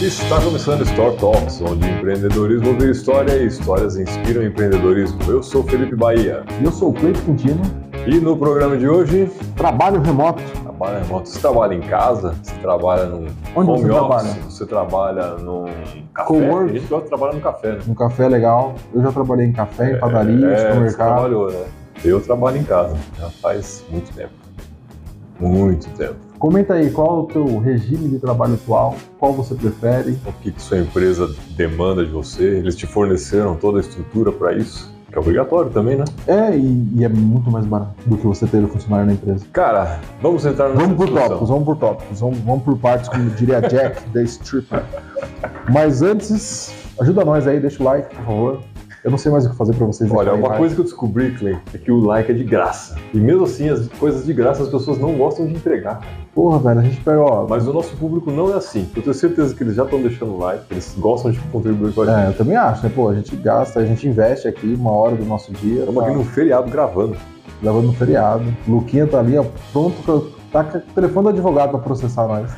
Está começando Store Talks, onde empreendedorismo vê história e histórias inspiram empreendedorismo. Eu sou Felipe Bahia. E eu sou o Cleito Quintino. E no programa de hoje, Trabalho remoto. trabalho remoto. Você trabalha em casa? Você trabalha num Onde home você office? trabalha? Você trabalha num café? Cowork. A gente gosta de trabalhar no café, né? Um café legal. Eu já trabalhei em café, em padaria, é, você supermercado. trabalhou, né? Eu trabalho em casa, já faz muito tempo. Muito tempo. Comenta aí qual é o teu regime de trabalho atual, qual você prefere. O que, que sua empresa demanda de você? Eles te forneceram toda a estrutura para isso? Que é obrigatório também, né? É, e, e é muito mais barato do que você ter o funcionário na empresa. Cara, vamos entrar nessa Vamos por discussão. tópicos, vamos por tópicos, vamos, vamos por partes, como diria Jack, The Stripper. Mas antes, ajuda nós aí, deixa o like, por favor. Eu não sei mais o que fazer pra vocês. Olha, uma like. coisa que eu descobri, Clay, é que o like é de graça. E mesmo assim, as coisas de graça as pessoas não gostam de entregar. Porra, velho, a gente pega, ó. Mas o nosso público não é assim. Eu tenho certeza que eles já estão deixando like, eles gostam de contribuir com a gente. É, eu também acho, né? Pô, a gente gasta, a gente investe aqui uma hora do nosso dia. Estamos tá aqui num feriado gravando. levando no feriado. Luquinha tá ali, ó, pronto pra. Tá com o telefone do advogado pra processar nós.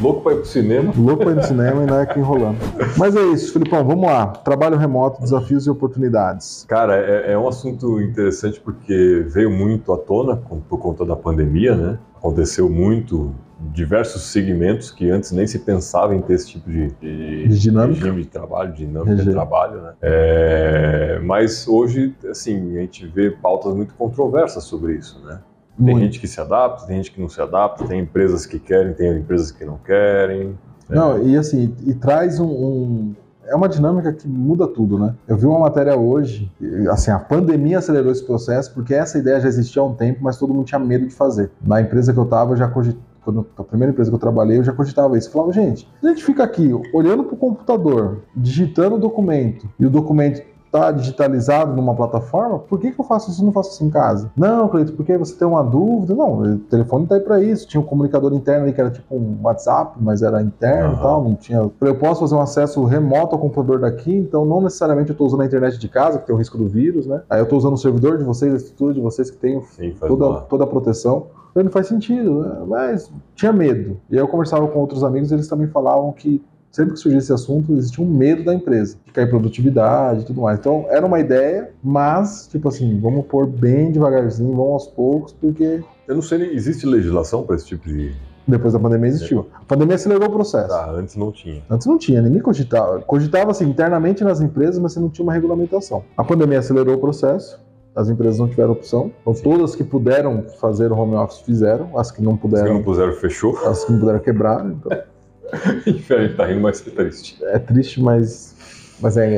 Louco pra ir pro cinema. Louco pra ir no cinema e não é aqui enrolando. Mas é isso, Filipão, vamos lá. Trabalho remoto, desafios e oportunidades. Cara, é, é um assunto interessante porque veio muito à tona por conta da pandemia, né? Aconteceu muito diversos segmentos que antes nem se pensava em ter esse tipo de, de De dinâmica. regime de trabalho, dinâmica de trabalho, né? É, mas hoje, assim, a gente vê pautas muito controversas sobre isso, né? Tem Muito. gente que se adapta, tem gente que não se adapta, tem empresas que querem, tem empresas que não querem. Não, e assim, e traz um, um- É uma dinâmica que muda tudo, né? Eu vi uma matéria hoje, assim, a pandemia acelerou esse processo, porque essa ideia já existia há um tempo, mas todo mundo tinha medo de fazer. Na empresa que eu tava, eu já cogitava. Quando, a primeira empresa que eu trabalhei, eu já cogitava isso. Eu falava, gente, se a gente fica aqui olhando pro computador, digitando o documento, e o documento tá digitalizado numa plataforma, por que, que eu faço isso e não faço isso em casa? Não, Cleito, porque você tem uma dúvida? Não, o telefone tá aí pra isso. Tinha um comunicador interno ali que era tipo um WhatsApp, mas era interno e Aham. tal, não tinha. Eu posso fazer um acesso remoto ao computador daqui, então não necessariamente eu tô usando a internet de casa, que tem o risco do vírus, né? Aí eu tô usando o servidor de vocês, a estrutura de vocês que tem Sim, toda, toda a proteção. Não faz sentido, né? mas tinha medo. E aí eu conversava com outros amigos, eles também falavam que sempre que surgia esse assunto, existia um medo da empresa, de cair produtividade e tudo mais. Então era uma ideia, mas, tipo assim, vamos pôr bem devagarzinho, vamos aos poucos, porque Eu não sei, nem- existe legislação para esse tipo de. depois da pandemia existiu. A pandemia acelerou o processo. Ah, antes não tinha. Antes não tinha, ninguém cogitava. Cogitava assim, internamente nas empresas, mas você não tinha uma regulamentação. A pandemia acelerou o processo, as empresas não tiveram opção. Então, todas que puderam fazer o home office fizeram, as que não puderam, não puseram, fechou. as que não puderam quebrar. Então, a gente tá rindo, mas é triste. é triste, mas, mas é,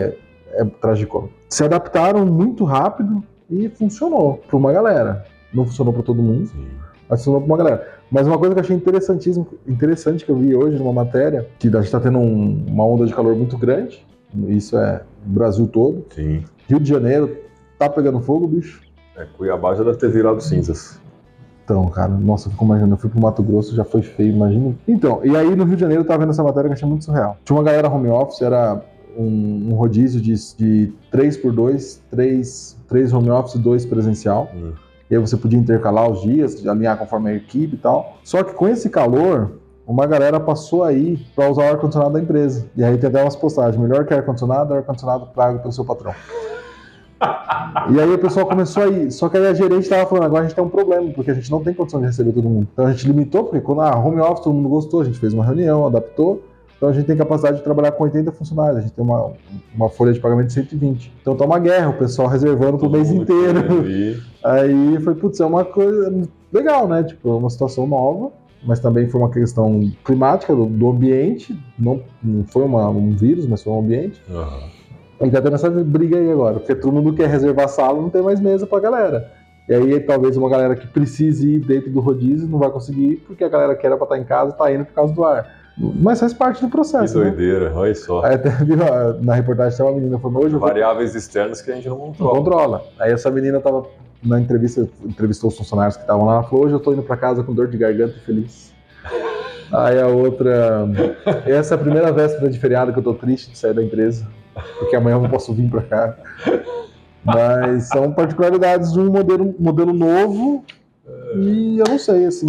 é, é tragicômico. Se adaptaram muito rápido e funcionou para uma galera. Não funcionou para todo mundo, Sim. mas funcionou para uma galera. Mas uma coisa que eu achei interessantíssimo, interessante que eu vi hoje numa matéria, que a gente está tendo um- uma onda de calor muito grande, isso é o Brasil todo. Sim. Rio de Janeiro tá pegando fogo, bicho. É, Cuiabá já deve ter virado cinzas. Então, cara, nossa, eu fico imaginando, eu fui pro Mato Grosso, já foi feio, imagina. Então, e aí no Rio de Janeiro eu tava vendo essa matéria que eu achei muito surreal. Tinha uma galera home office, era um, um rodízio de, de 3 por 2 3, três home office e 2 presencial. Hum. E aí você podia intercalar os dias, alinhar conforme a equipe e tal. Só que com esse calor, uma galera passou aí para usar o ar-condicionado da empresa. E aí tem até umas postagens, melhor que ar-condicionado, ar-condicionado pago pelo seu patrão. E aí o pessoal começou a ir. Só que aí a gerente estava falando, agora a gente tem um problema, porque a gente não tem condição de receber todo mundo. Então a gente limitou, porque quando a home office todo mundo gostou, a gente fez uma reunião, adaptou. Então a gente tem capacidade de trabalhar com 80 funcionários, a gente tem uma, uma folha de pagamento de 120. Então tá uma guerra, o pessoal reservando pro mês inteiro. Aí foi, putz, é uma coisa legal, né? Tipo, é uma situação nova, mas também foi uma questão climática do, do ambiente. Não, não foi uma- um vírus, mas foi um ambiente. Aham. E tá tendo essa briga aí agora, porque todo mundo quer reservar sala não tem mais mesa pra galera. E aí talvez uma galera que precise ir dentro do rodízio não vai conseguir ir, porque a galera que era pra estar em casa tá indo por causa do ar. Mas faz parte do Que processo, né? doideira, olha só. Aí até viu, na reportagem tem uma menina falando, hoje eu vou Variáveis externas que a gente não não controla. controla. Aí essa menina tava na entrevista, entrevistou os funcionários que estavam lá, ela falou, hoje eu tô indo pra casa com dor de garganta e feliz. Aí a outra, essa é a primeira véspera de feriado que eu tô triste de sair da empresa, porque amanhã eu não posso vir pra cá. Mas são particularidades de um modelo, modelo novo e eu não sei, assim,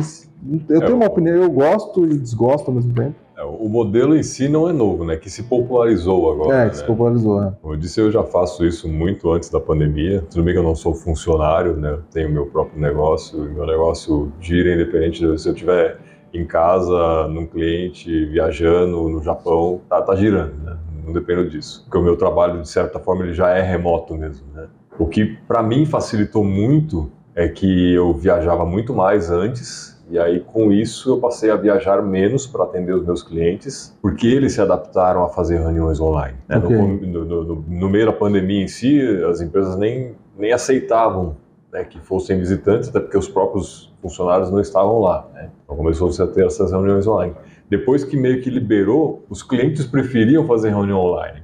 eu tenho uma opinião, eu gosto e desgosto ao mesmo tempo. É, o modelo em si não é novo, né? Que se popularizou agora. É, né? que se popularizou, né? Como eu disse, eu já faço isso muito antes da pandemia. Tudo bem que eu não sou funcionário, né? Eu tenho meu próprio negócio, e meu negócio gira independente de se eu estiver em casa, num cliente, viajando no Japão, tá, tá girando, né? Não dependo disso. Porque o meu trabalho, de certa forma, ele já é remoto mesmo, né? O que para mim facilitou muito é que eu viajava muito mais antes e aí, com isso, eu passei a viajar menos para atender os meus clientes, porque eles se adaptaram a fazer reuniões online. Né? Ok. No, no- no- no meio da pandemia em si, as empresas nem, nem aceitavam né, que fossem visitantes, até porque os próprios funcionários não estavam lá. Né? Então, começou -se a ter essas reuniões online. Depois que meio que liberou, os clientes preferiam fazer reunião online.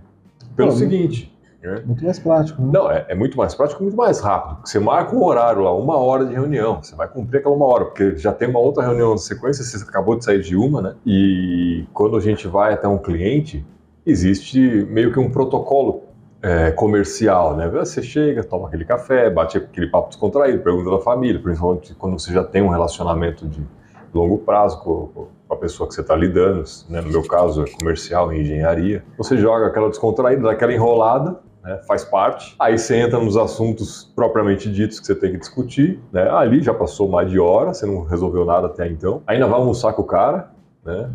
Pelo Pô, seguinte. né? Muito mais prático, né? Não, é, é muito mais prático, muito mais rápido. Você marca um horário lá, uma hora de reunião, você vai cumprir aquela uma hora, porque já tem uma outra reunião na sequência, você acabou de sair de uma, né? E quando a gente vai até um cliente, existe meio que um protocolo é, comercial, né? Você chega, toma aquele café, bate aquele papo descontraído, pergunta da família, principalmente quando você já tem um relacionamento de longo prazo com, com a pessoa que você está lidando, né? no meu caso é comercial e engenharia. Você joga aquela descontraída, dá aquela enrolada, né? faz parte. Aí você entra nos assuntos propriamente ditos que você tem que discutir. Né? Ali já passou mais de hora, você não resolveu nada até então. Ainda vai almoçar com o cara, né?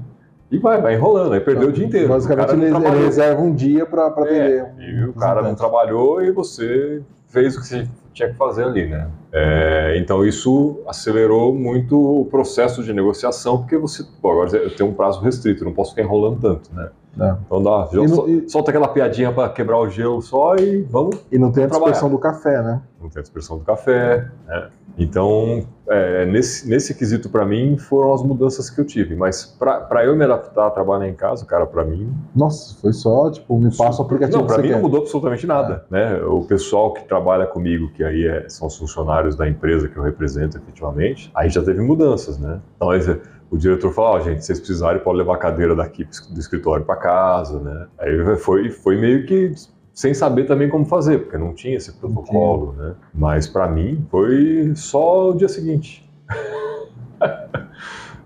E vai, vai enrolando, aí perdeu o dia inteiro. Basicamente, ele, ele reserva um dia para É, atender. um e o cara não trabalhou e você fez o que você tinha que fazer ali, né? É, então isso acelerou muito o processo de negociação, porque você, pô, agora eu tenho um prazo restrito, não posso ficar enrolando tanto, né? É. Então dá, E sol- e- solta aquela piadinha para quebrar o gelo só e vamos E não tem a Trabalhar. dispersão do café, né? não tem a dispersão do café, né? Então, é, nesse, nesse quesito para mim foram as mudanças que eu tive, mas para eu me adaptar a trabalhar em casa, cara, para mim Nossa, foi só, tipo, me passa o aplicativo Não, para mim quer. não mudou absolutamente nada. Né? O pessoal que trabalha comigo, que aí é- são os funcionários da empresa que eu represento efetivamente, aí já teve mudanças, né? Então aí o diretor falou, ó, gente, se vocês precisarem, pode levar a cadeira daqui do escritório para casa, né? Aí foi, foi meio que sem saber também como fazer, porque não tinha esse protocolo, né? Mas para mim foi só o dia seguinte.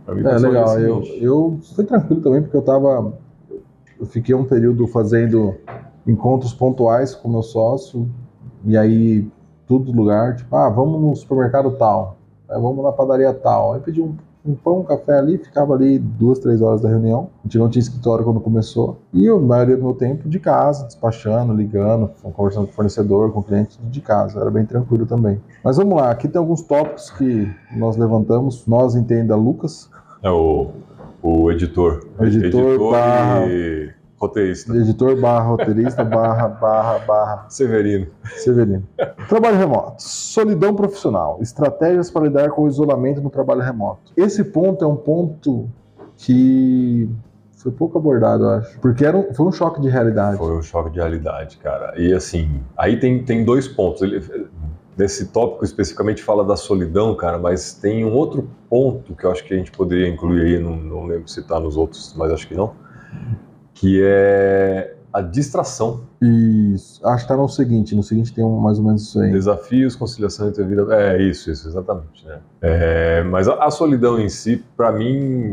É, legal. Eu, eu fui tranquilo também, porque eu tava. Eu fiquei um período fazendo encontros pontuais com meu sócio, e aí, tudo lugar, tipo, ah, vamos no supermercado tal, aí vamos na padaria tal. Aí pedi um, um pão, um café ali, ficava ali duas, três horas da reunião. A gente não tinha escritório quando começou. E a maioria do meu tempo de casa, despachando, ligando, conversando com o fornecedor, com o cliente de casa. Era bem tranquilo também. Mas vamos lá, aqui tem alguns tópicos que nós levantamos. Nós entenda Lucas, É o, o editor. O editor barra- e roteirista. editor barra roteirista barra barra barra Severino. Severino. Trabalho remoto. Solidão profissional. Estratégias para lidar com o isolamento no trabalho remoto. Esse ponto é um ponto que foi pouco abordado, eu acho. Porque era um- foi um choque de realidade. Foi um choque de realidade, cara. E assim, aí tem, tem dois pontos. Ele, nesse tópico especificamente fala da solidão, cara, mas tem um outro ponto que eu acho que a gente poderia incluir aí, não, não lembro se tá nos outros, mas acho que não, que é a distração. Isso. Acho que tá no seguinte. No seguinte tem um, mais ou menos isso aí. Desafios, conciliação entre a vida. É, isso, isso, exatamente. Né? É, mas a, a solidão em si, para mim,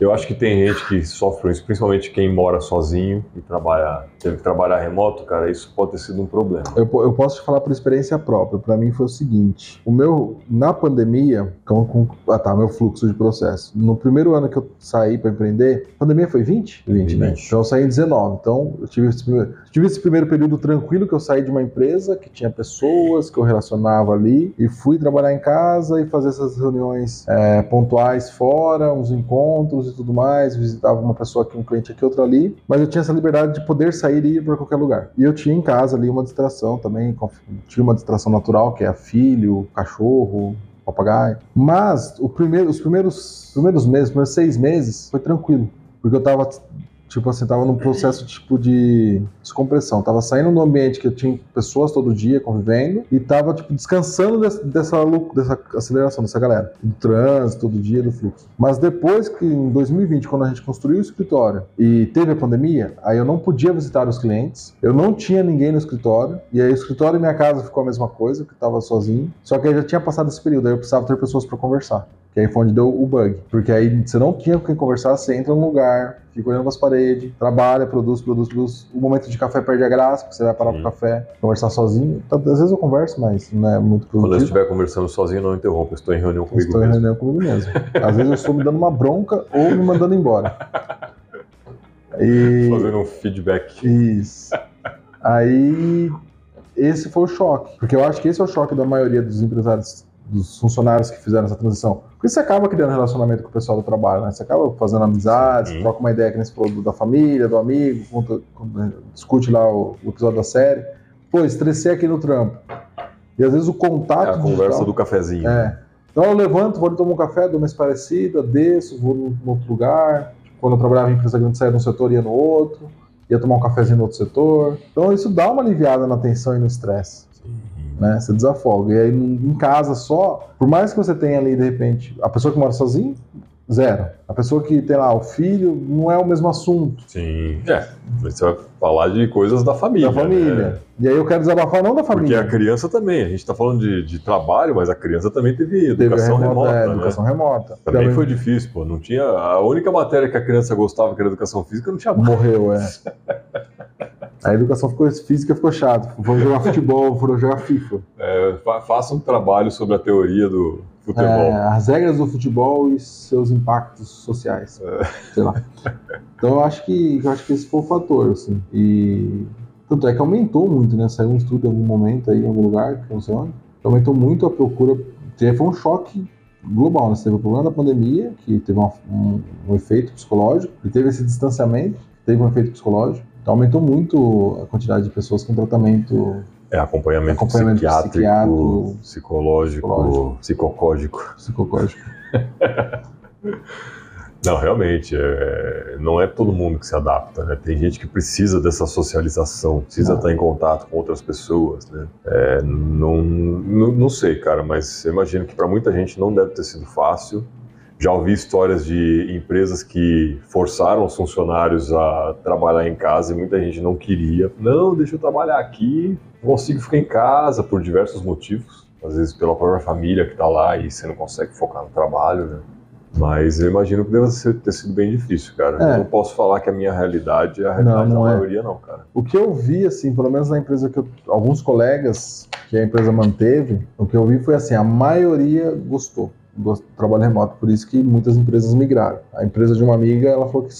eu acho que tem gente que sofre isso, principalmente quem mora sozinho e trabalha, teve que trabalhar remoto, cara, isso pode ter sido um problema. Eu, eu posso te falar por experiência própria. Para mim foi o seguinte: o meu na pandemia, com, com- ah tá, meu fluxo de processo. No primeiro ano que eu saí para empreender, a pandemia foi 20? 20, né? 20. Então eu saí em 19. Então eu tive esse, primeiro, tive esse primeiro período tranquilo que eu saí de uma empresa que tinha pessoas que eu relacionava ali e fui trabalhar em casa e fazer essas reuniões é, pontuais fora, uns encontros e tudo mais. Visitava uma pessoa aqui, um cliente aqui, outro ali. Mas eu tinha essa liberdade de poder sair e ir para qualquer lugar. E eu tinha em casa ali uma distração também, tinha uma distração natural, que é filho, cachorro, papagaio. Mas o primeiro, os primeiros, primeiros meses, os primeiros seis meses, foi tranquilo. Porque eu tava, tipo assim, tava num processo tipo de descompressão. Tava saindo do ambiente que tinha pessoas todo dia convivendo e tava, tipo, descansando dessa, dessa, dessa aceleração dessa galera. Do trânsito, todo dia, do fluxo. Mas depois que, em 2020, quando a gente construiu o escritório e teve a pandemia, aí eu não podia visitar os clientes, eu não tinha ninguém no escritório, e aí o escritório e minha casa ficou a mesma coisa, que eu tava sozinho. Só que aí já tinha passado esse período, aí eu precisava ter pessoas para conversar. Que aí foi onde deu o bug. Porque aí você não tinha com quem conversar, você entra num lugar, fica olhando as paredes, trabalha, produz, produz, produz. O momento de café perde a graça, porque você vai parar Sim. pro café, conversar sozinho. Então, às vezes eu converso, mas não é muito Quando eu produtivo. estiver conversando sozinho, não interrompa. Eu estou em reunião Eu comigo estou em mesmo. reunião comigo mesmo. Às vezes eu estou me dando uma bronca ou me mandando embora. E... Fazendo um feedback. Isso. Aí, esse foi o choque. Porque eu acho que esse é o choque da maioria dos empresários, dos funcionários que fizeram essa transição. Porque você acaba criando relacionamento com o pessoal do trabalho, né? Você acaba fazendo amizades, Sim. troca uma ideia que falou do- da família, do amigo, conta- conta- discute lá o, o episódio da série. Pô, estressei aqui no trampo. E às vezes o É contato. a conversa digital- do cafezinho. é. Então eu levanto, vou ali tomar um café, dou uma esparecida, desço, vou num outro lugar. Quando eu trabalhava em empresa grande, saía de um setor e ia no outro. Ia tomar um cafezinho no outro setor. Então isso dá uma aliviada na tensão e no estresse. Né? Você desafoga. E aí em casa só, por mais que você tenha ali, de repente, a pessoa que mora sozinho, zero. A pessoa que tem lá o filho, não é o mesmo assunto Sim. É. Você vai falar de coisas da família. da família. né? E aí eu quero desabafar não da Porque família. a criança também, a gente está falando de, de trabalho, mas a criança também teve Teve a educação remota. é, né? educação remota. Também foi difícil, pô. Não tinha. A única matéria que a criança gostava, que era educação física, não tinha mais. Morreu, é. A educação ficou, física ficou chato. Vamos jogar futebol, foram jogar FIFA. É, fa- faça um trabalho sobre a teoria do futebol. É, as regras do futebol e seus impactos sociais. Sei lá. Então eu acho que eu acho que esse foi o fator, assim. E tanto é que aumentou muito, né? Saiu um estudo em algum momento aí, em algum lugar, que não sei onde. Aumentou muito a procura. Foi um choque global, né? Você teve o problema da pandemia, que teve uma- um, um efeito psicológico, e teve esse distanciamento, teve um efeito psicológico. Então aumentou muito a quantidade de pessoas com tratamento É, acompanhamento, Acompanhamento psiquiátrico, psiquiátrico, psicológico, psicológico. psicocógico. Não, realmente, é, não é todo mundo que se adapta, né? Tem gente que precisa dessa socialização, precisa Não. estar em contato com outras pessoas, né? É, não, não, não sei, cara, mas eu imagino que para muita gente não deve ter sido fácil. Já ouvi histórias de empresas que forçaram os funcionários a trabalhar em casa e muita gente não queria. Não, deixa eu trabalhar aqui, não consigo ficar em casa por diversos motivos. Às vezes pela própria família que está lá e você não consegue focar no trabalho, né? Mas eu imagino que deve ser- ter sido bem difícil, cara. É. Eu não posso falar que a minha realidade é a realidade não da é. maioria, não, cara. O que eu vi, assim, pelo menos na empresa que eu, alguns colegas que a empresa manteve, o que eu vi foi assim, a maioria gostou do trabalho remoto, por isso que muitas empresas migraram. A empresa de uma amiga, ela falou que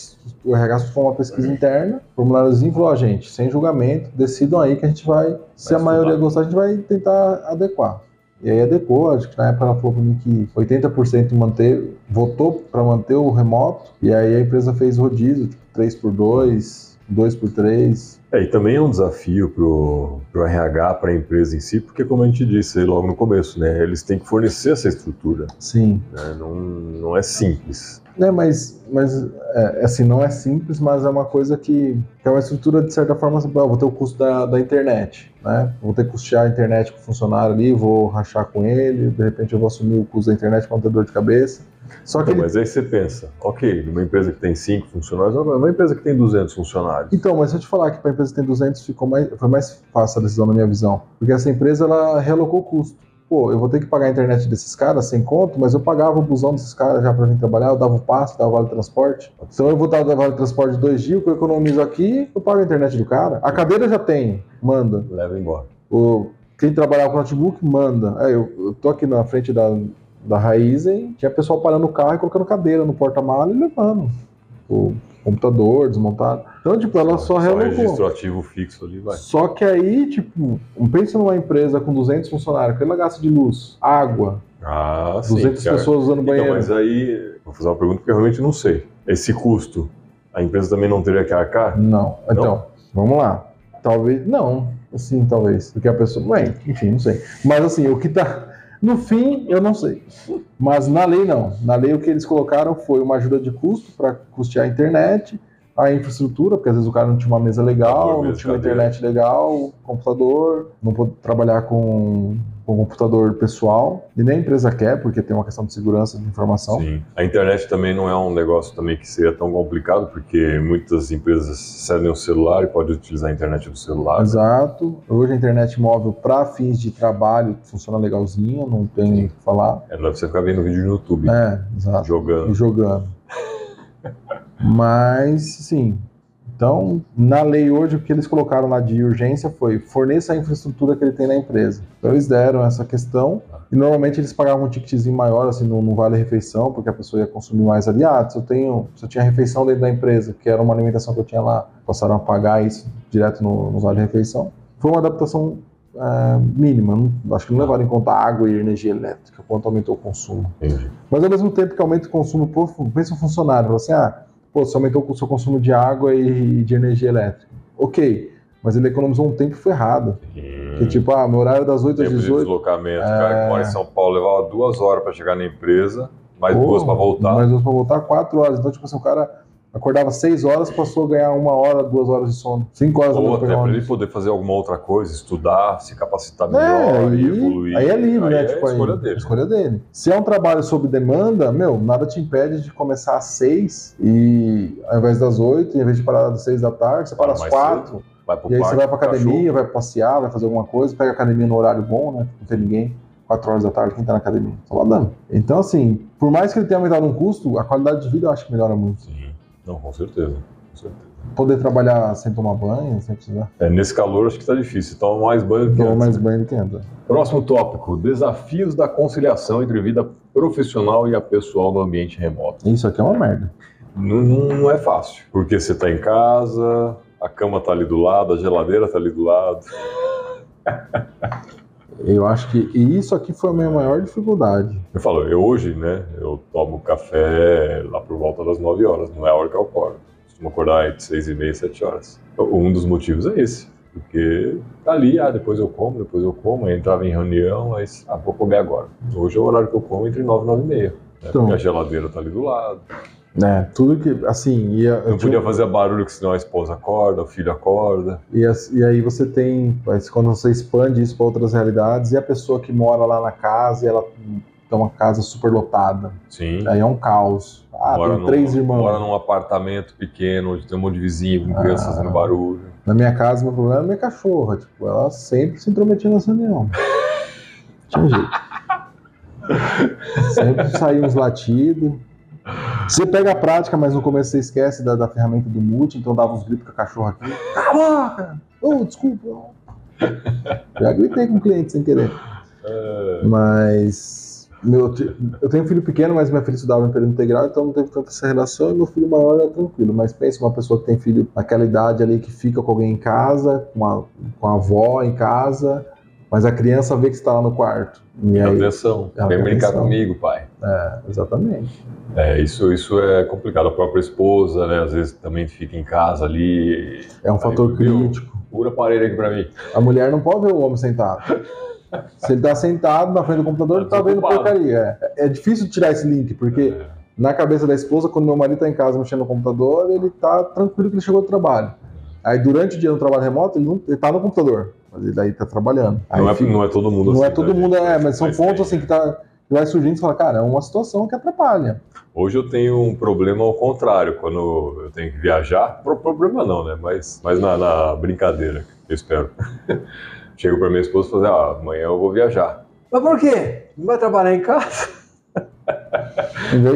o RH foi uma pesquisa interna, formuláriozinho falou, ó, gente, sem julgamento, decidam aí que a gente vai, se Vai a maioria estudar. gostar, a gente vai tentar adequar. E aí adequou, acho que na época ela falou pra mim que 80% manter, votou para manter o remoto, e aí a empresa fez rodízio, tipo 3 por 2, 2 por 3. É, e também é um desafio pro, pro RH, para a empresa em si, porque como a gente disse aí logo no começo, né? Eles têm que fornecer essa estrutura, Sim. né? Não, não é simples. Né, mas, mas é, assim, não é simples, mas é uma coisa que, que é uma estrutura, de certa forma, assim, ah, vou ter o custo da, da internet, né? Vou ter que custear a internet com o funcionário ali, vou rachar com ele, de repente eu vou assumir o custo da internet com ter dor de cabeça. Só que Então, ele- mas aí você pensa, ok, numa empresa que tem cinco funcionários, uma empresa que tem 200 funcionários. Então, mas se eu te falar que para a empresa que tem 200 ficou mais, foi mais fácil a decisão na minha visão, porque essa empresa ela realocou o custo. Pô, eu vou ter que pagar a internet desses caras sem conto, mas eu pagava o busão desses caras já para vir trabalhar, eu dava o passe, dava o vale transporte. Então eu vou dar o vale transporte dois dias, que eu economizo aqui, eu pago a internet do cara. A cadeira já tem, manda. Leva embora. O, quem trabalhar com notebook, manda. É, eu, eu tô aqui na frente da, da Raizen, tinha pessoal parando o carro e colocando cadeira no porta-mala e levando. O computador desmontado. Então, tipo, ela só realocou. registro ativo fixo ali, vai. Só que aí, tipo, pensa numa empresa com 200 funcionários, que ela gasta de luz, água, Ah, sim. 200 cara. pessoas usando Então, banheiro. mas aí, vou fazer uma pergunta que eu realmente não sei. Esse custo, a empresa também não teria que arcar? Não. Então, vamos lá. Talvez, não. Assim, talvez. Porque a pessoa. Bem, enfim, não sei. Mas assim, o que tá. No fim, eu não sei. Mas na lei, não. Na lei, o que eles colocaram foi uma ajuda de custo para custear a internet, a infraestrutura, porque às vezes o cara não tinha uma mesa legal, não tinha uma internet legal, computador, não pôde trabalhar com com computador pessoal, e nem a empresa quer, porque tem uma questão de segurança de informação. Sim. A internet também não é um negócio também que seria tão complicado, porque muitas empresas cedem o celular e pode utilizar a internet do celular. Exato. Hoje a internet móvel para fins de trabalho funciona legalzinho, não tem o que falar. É, não é você ficar vendo vídeo no YouTube. É, exato. Jogando. E jogando. Mas, sim, então, na lei hoje, o que eles colocaram lá de urgência foi forneça a infraestrutura que ele tem na empresa. Então, eles deram essa questão e normalmente eles pagavam um ticketzinho maior, assim, no, no vale-refeição, porque a pessoa ia consumir mais ali. Ah, se eu, tenho, se eu tinha refeição dentro da empresa, que era uma alimentação que eu tinha lá, passaram a pagar isso direto no, no vale-refeição. Foi uma adaptação é, mínima. Não, acho que não levaram em conta a água e energia elétrica, quanto aumentou o consumo. Entendi. Mas ao mesmo tempo que aumenta o consumo, pensa o funcionário, você, ah, pô, você aumentou o seu consumo de água e de energia elétrica. Ok, mas ele economizou um tempo ferrado. Hum. Que tipo, ah, meu horário é das 8 às 18. De deslocamento. É... Cara que mora em São Paulo levava duas horas para chegar na empresa, mais duas para voltar. Mais duas para voltar, quatro horas. Então, tipo assim, o cara Acordava seis horas, passou a ganhar uma hora, duas horas de sono. Cinco horas Ou até para ele poder fazer alguma outra coisa, estudar, se capacitar melhor é, e evoluir. Aí é livre, né? É tipo, a escolha aí, dele. escolha dele. Se é um trabalho sob demanda, meu, nada te impede de começar às seis e ao invés das oito, em vez de parar às seis da tarde, você para às quatro. Vai pro e aí parque, você vai pra academia, vai passear, vai fazer alguma coisa, pega a academia no horário bom, né? Não tem ninguém. 4 horas da tarde, quem tá na academia? Só lá dando. Então, assim, por mais que ele tenha aumentado um custo, a qualidade de vida eu acho que melhora muito. Sim. Não, com certeza. Com certeza. Poder trabalhar sem tomar banho, sem precisar. É, nesse calor acho que está difícil. Toma mais banho do que Toma antes. mais banho do que antes. Próximo tópico: desafios da conciliação entre vida profissional e a pessoal no ambiente remoto. Isso aqui é uma merda. Não, não, não é fácil, porque você está em casa, a cama está ali do lado, a geladeira está ali do lado. Eu acho que e isso aqui foi a minha maior dificuldade. Eu falo, eu hoje, né, eu tomo café lá por volta das 9 horas, não é a hora que eu acordo. Costumo acordar entre 6 e meia, 7 horas. Um dos motivos é esse, porque tá ali, ah, depois eu como, depois eu como, aí entrava em reunião, aí, ah, vou comer agora. Hoje é o horário que eu como entre 9 e 9 e meia, né, Então. porque a geladeira tá ali do lado. É, tudo que, assim, ia, eu Não tinha- podia fazer barulho, que senão a esposa acorda, o filho acorda. e, as- e aí você tem, mas quando você expande isso para outras realidades, e a pessoa que mora lá na casa, e ela tem uma casa super lotada, Sim. aí é um caos. Ah, mora tem num- três irmãos. Mora num apartamento pequeno, onde tem um monte de vizinho com crianças Ah. fazendo barulho. Na minha casa, meu problema é minha cachorra. Tipo, ela sempre se intrometia nessa reunião. Tinha jeito. Sempre saía uns latidos. Você pega a prática, mas no começo você esquece da, da ferramenta do mute, então dava uns gritos com a cachorra aqui. Cala a boca! Ô, desculpa! Já gritei com o cliente sem querer. É, Mas. Meu, eu tenho um filho pequeno, mas minha filha estudava em período integral, então não teve tanta essa relação, e meu filho maior é tranquilo. Mas pensa uma pessoa que tem filho naquela idade ali que fica com alguém em casa, com a, com a avó em casa, mas a criança vê que está lá no quarto. E Tem aí, atenção. Ela Vem brincar comigo, pai. É, exatamente. É, isso, isso é complicado. A própria esposa, né? Às vezes também fica em casa ali. É um fator crítico. Pura parede aqui pra mim. A mulher não pode ver o homem sentado. Se ele está sentado na frente do computador, ele Tá vendo desocupado. porcaria. É, é difícil tirar esse link, porque É. na cabeça da esposa, quando meu marido está em casa mexendo no computador, ele tá tranquilo que ele chegou do trabalho. Aí durante o dia no trabalho remoto, ele, não, ele tá no computador, mas ele aí tá trabalhando. Aí Não é, fica- não é todo mundo não assim. é todo né, mundo, é, mas são pontos tem. assim que, tá, que vai surgindo e você fala, cara, é uma situação que atrapalha. Hoje eu tenho um problema ao contrário, quando eu tenho que viajar. Pro- problema não, né? Mas, mas na, na brincadeira, eu espero. Chego pra minha esposa e falo, assim, ah, amanhã eu vou viajar. Mas por quê? Não vai trabalhar em casa?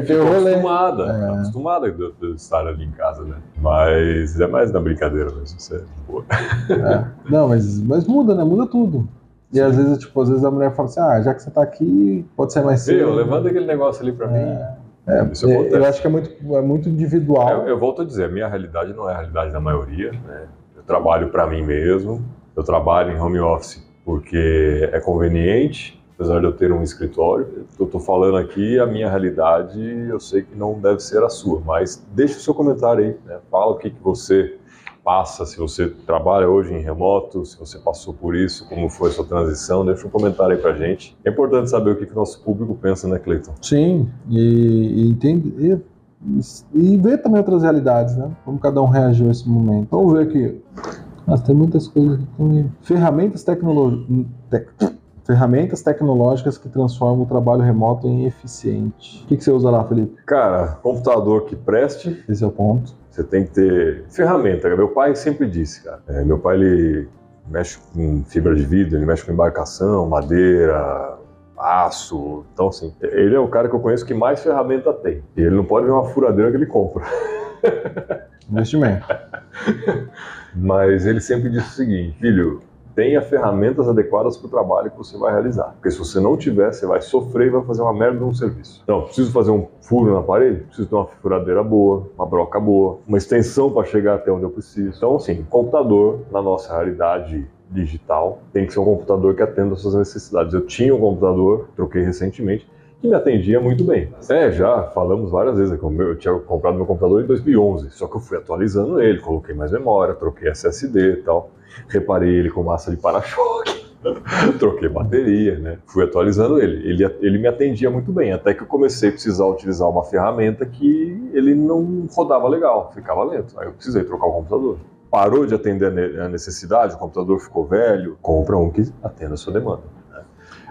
Ficou rolê. acostumada, É. acostumada de, de estar ali em casa, né? Mas é mais na brincadeira mesmo, isso é de boa. É. Não, mas, mas muda, né? Muda tudo. E às vezes, tipo, às vezes a mulher fala assim, ah, já que você tá aqui, pode ser mais cedo. Viu, levanta aquele negócio ali pra mim. É, Isso é, acontece. eu acho que é muito, é muito individual. Eu, eu volto a dizer, a minha realidade não é a realidade da maioria. Né? Eu trabalho para mim mesmo, eu trabalho em home office porque é conveniente, apesar de eu ter um escritório. Eu estou falando aqui a minha realidade, eu sei que não deve ser a sua, mas deixe o seu comentário aí, né? fala o que, que você passa, se você trabalha hoje em remoto, se você passou por isso, como foi a sua transição, deixa um comentário aí pra gente. É importante saber o que, que o nosso público pensa, né, Cleiton? Sim, e, e entende. e e ver também outras realidades, né? Como cada um reagiu a esse momento. Vamos ver aqui. Mas tem muitas coisas aqui também. Ferramentas tecnológicas. Ferramentas tecnológicas que transformam o trabalho remoto em eficiente. O que, que você usa lá, Felipe? Cara, computador que preste. Esse é o ponto. Você tem que ter ferramenta. Meu pai sempre disse, cara. É, meu pai, ele mexe com fibra de vidro, ele mexe com embarcação, madeira, aço. Então, assim, ele é o cara que eu conheço que mais ferramenta tem. E ele não pode ver uma furadeira que ele compra. Investimento. Mas ele sempre disse o seguinte, filho, tenha ferramentas adequadas para o trabalho que você vai realizar. Porque se você não tiver, você vai sofrer e vai fazer uma merda no serviço. Então, preciso fazer um furo na parede? Preciso ter uma furadeira boa, uma broca boa, uma extensão para chegar até onde eu preciso. Então, assim, computador, na nossa realidade digital, tem que ser um computador que atenda às suas necessidades. Eu tinha um computador, troquei recentemente, que me atendia muito bem. É, já falamos várias vezes, eu tinha comprado meu computador em 2011, só que eu fui atualizando ele, coloquei mais memória, troquei SSD e tal, reparei ele com massa de para-choque, troquei bateria, né? Fui atualizando ele. ele. Ele me atendia muito bem, até que eu comecei a precisar utilizar uma ferramenta que ele não rodava legal, ficava lento. Aí eu precisei trocar o computador parou de atender a necessidade, o computador ficou velho, compra um que atenda a sua demanda.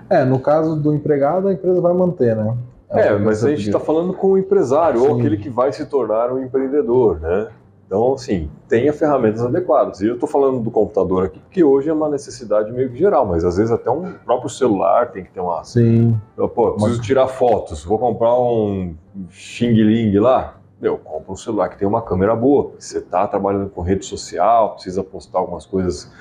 É, no caso do empregado, a empresa vai manter, né? É, mas a gente está falando com o empresário, Sim. ou aquele que vai se tornar um empreendedor, né? Então, assim, tenha ferramentas adequadas. E eu estou falando do computador aqui, porque hoje é uma necessidade meio que geral, mas às vezes até um próprio celular tem que ter uma. Sim. Eu, pô, preciso mas... tirar fotos, vou comprar um Xing Ling lá. Meu, compra um celular que tem uma câmera boa. Você está trabalhando com rede social, precisa postar algumas coisas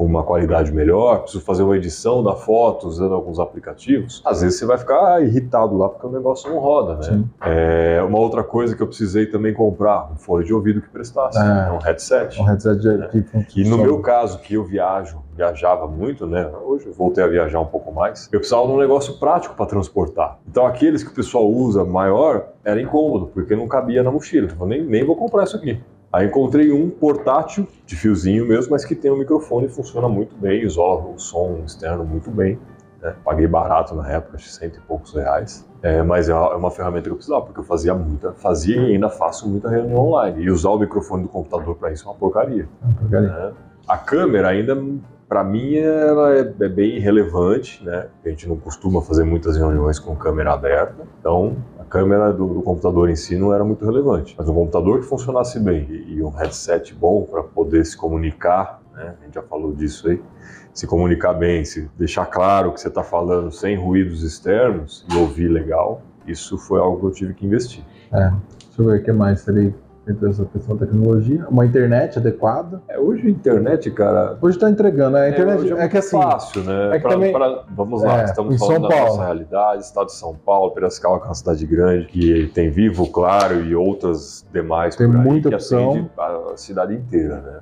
com uma qualidade melhor, preciso fazer uma edição da foto usando alguns aplicativos, às vezes você vai ficar irritado lá porque o negócio não roda, né? É, uma outra coisa que eu precisei também comprar, um fone de ouvido que prestasse, é. um headset. Um headset de... É. Que, no meu caso, que eu viajo, viajava muito, né? Hoje eu voltei a viajar um pouco mais. Eu precisava de um negócio prático para transportar. Então aqueles que o pessoal usa maior, era incômodo, porque não cabia na mochila. Eu nem, nem vou comprar isso aqui. Aí encontrei um portátil de fiozinho mesmo, mas que tem um microfone e funciona muito bem, isola o som externo muito bem. Né? Paguei barato na época, acho cento e poucos reais. É, mas é uma, é uma, ferramenta que eu precisava, porque eu fazia muita, fazia e ainda faço muita reunião online. E usar o microfone do computador para isso é uma porcaria. É uma porcaria. Né? A câmera ainda para mim ela é, é, bem relevante, né? A gente não costuma fazer muitas reuniões com câmera aberta, então câmera do, do computador em si não era muito relevante. Mas um computador que funcionasse bem e, e um headset bom para poder se comunicar, né? A gente já falou disso aí, se comunicar bem, se deixar claro o que você está falando sem ruídos externos e ouvir legal, isso foi algo que eu tive que investir. É. Deixa eu ver o que mais seria dentro dessa questão da tecnologia, uma internet adequada. É, hoje a internet, cara. Hoje está entregando. A é, internet é, é, que assim. fácil, né? É que pra, também, pra, vamos lá, é, estamos falando da nossa realidade, estado de São Paulo, Piracicaba é uma cidade grande que tem Vivo, Claro e outras demais tem aí, muita que opção. a cidade inteira, né?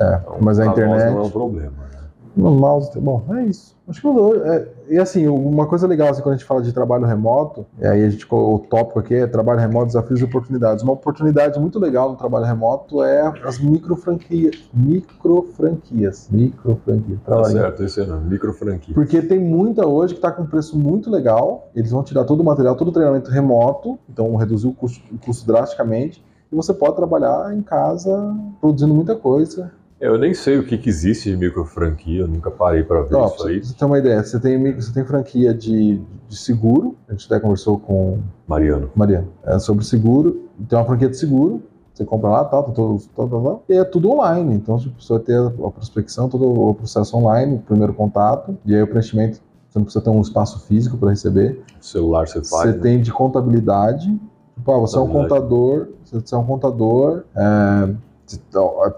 É, então, mas a internet não é um problema. Né? No mouse, bom, é isso. Acho que mudou. É, e assim, uma coisa legal assim, quando a gente fala de trabalho remoto, e aí a gente, o tópico aqui é trabalho remoto, desafios e oportunidades. Uma oportunidade muito legal no trabalho remoto é as micro franquias. Micro franquias. Micro franquias. Tá certo, isso é não, micro franquia. Porque tem muita hoje que está com preço muito legal. Eles vão tirar todo o material, todo o treinamento remoto, então reduzir o custo, o custo drasticamente. E você pode trabalhar em casa produzindo muita coisa eu nem sei o que, que existe de micro franquia, eu nunca parei para ver Ó, isso aí. Você ter uma ideia, você tem, você tem franquia de, de seguro, a gente até conversou com Mariano. Mariano, é sobre seguro, tem uma franquia de seguro, você compra lá, tal, tal, tal, tal, tal, e é tudo online. Então, tipo, você vai ter a prospecção, todo o processo online, o primeiro contato, e aí o preenchimento, você não precisa ter um espaço físico para receber. O celular você faz. Você né? tem de contabilidade, tipo, ah, você é um contador, você é um contador, é,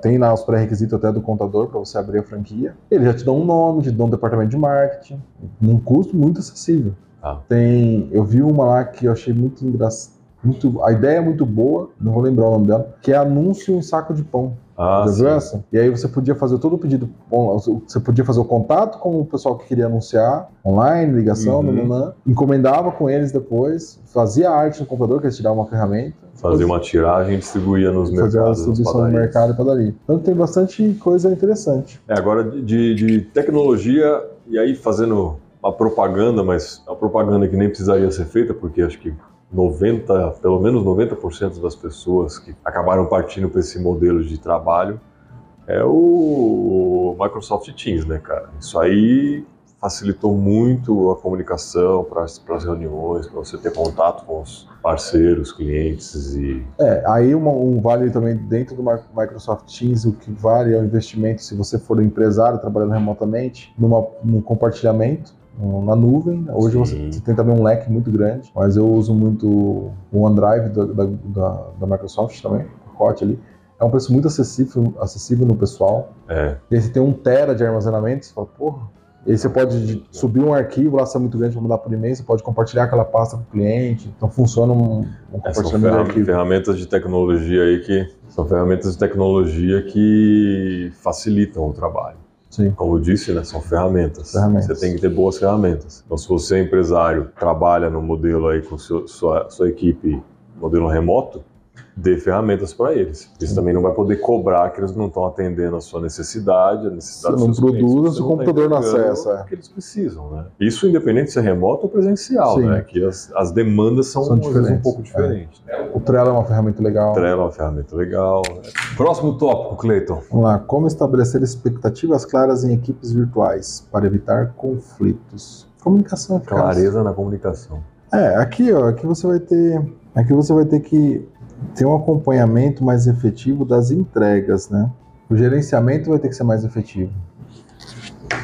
tem lá os pré-requisitos até do contador para você abrir a franquia. Ele já te dá um nome, te dá um departamento de marketing, num custo muito acessível. Ah. Tem, eu vi uma lá que eu achei muito engraçado, muito, a ideia é muito boa, não vou lembrar o nome dela, que é anúncio em saco de pão. Ah, essa? E aí você podia fazer todo o pedido, você podia fazer o contato com o pessoal que queria anunciar, online, ligação, uhum. nananã, encomendava com eles depois, fazia arte no computador, que eles te davam uma ferramenta. Fazia uma tiragem e distribuía nos mercados. Fazia a distribuição no mercado e padaria. Então tem bastante coisa interessante. É, agora de, de tecnologia, e aí fazendo uma propaganda, mas a propaganda que nem precisaria ser feita, porque acho que 90, pelo menos 90% das pessoas que acabaram partindo para esse modelo de trabalho é o Microsoft Teams, né, cara? Isso aí facilitou muito a comunicação para as reuniões, para você ter contato com os parceiros, clientes e... É, aí uma, um vale também dentro do Microsoft Teams, o que vale é o investimento, se você for um empresário trabalhando remotamente, numa, num compartilhamento, na nuvem. Hoje você, você, tem também um leque muito grande, mas eu uso muito o OneDrive da, da, da, da Microsoft também, pacote ali. É um preço muito acessível, acessível no pessoal. É. E aí você tem um tera de armazenamento, você fala, porra. E aí você pode subir um arquivo lá, se é muito grande, para mandar por e-mail, você pode compartilhar aquela pasta com o cliente. Então funciona um, um é, compartilhamento de arquivo. ferramentas de tecnologia aí que são ferramentas de tecnologia que facilitam o trabalho. Sim. Como eu disse, né, são ferramentas. ferramentas. Você tem que ter boas ferramentas. Então, se você é empresário, trabalha no modelo aí com seu, sua, sua equipe, modelo remoto, dê ferramentas para eles. Você também não vai poder cobrar que eles não estão atendendo a sua necessidade, a necessidade Se não produz, se o computador não acessa. O que eles precisam, né? Isso independente se é remoto ou presencial, Sim. né? Que as, as demandas são, são um pouco diferentes. É. O Trello é uma ferramenta legal. Trello é uma ferramenta legal. Próximo tópico, Cleiton. Vamos lá. Como estabelecer expectativas claras em equipes virtuais para evitar conflitos. Comunicação eficaz. Clareza na comunicação. É, aqui, ó, aqui você vai ter, aqui você vai ter que ter um acompanhamento mais efetivo das entregas, né? O gerenciamento vai ter que ser mais efetivo.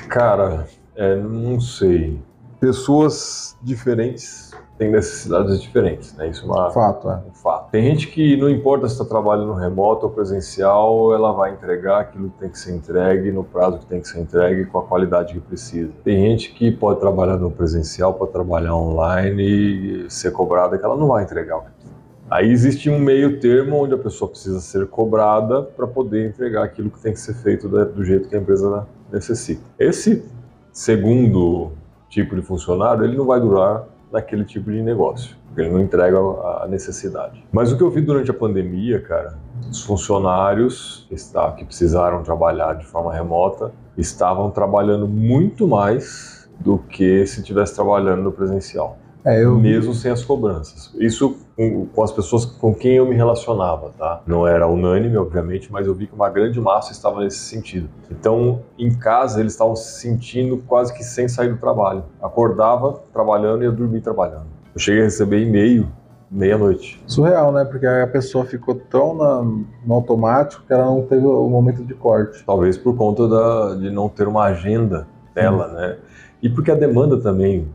Cara, é, não sei. Pessoas diferentes têm necessidades diferentes, né? Isso é uma, fato, é. um fato. Tem gente que não importa se está trabalhando remoto ou presencial, ela vai entregar aquilo que tem que ser entregue no prazo que tem que ser entregue com a qualidade que precisa. Tem gente que pode trabalhar no presencial, pode trabalhar online e ser cobrada que ela não vai entregar o que Aí existe um meio termo onde a pessoa precisa ser cobrada para poder entregar aquilo que tem que ser feito do jeito que a empresa necessita. Esse segundo tipo de funcionário, ele não vai durar naquele tipo de negócio, porque ele não entrega a necessidade. Mas o que eu vi durante a pandemia, cara, os funcionários que precisaram trabalhar de forma remota estavam trabalhando muito mais do que se estivesse trabalhando no presencial. É, eu... Mesmo sem as cobranças. Isso com, com, as pessoas com quem eu me relacionava, tá? Não era unânime, obviamente, mas eu vi que uma grande massa estava nesse sentido. Então, em casa, eles estavam se sentindo quase que sem sair do trabalho. Acordava trabalhando e ia dormir trabalhando. Eu cheguei a receber e-mail meia-noite. Surreal, né? Porque a pessoa ficou tão na, no automático que ela não teve o momento de corte. Talvez por conta da, de não ter uma agenda dela, hum. né? E porque a demanda também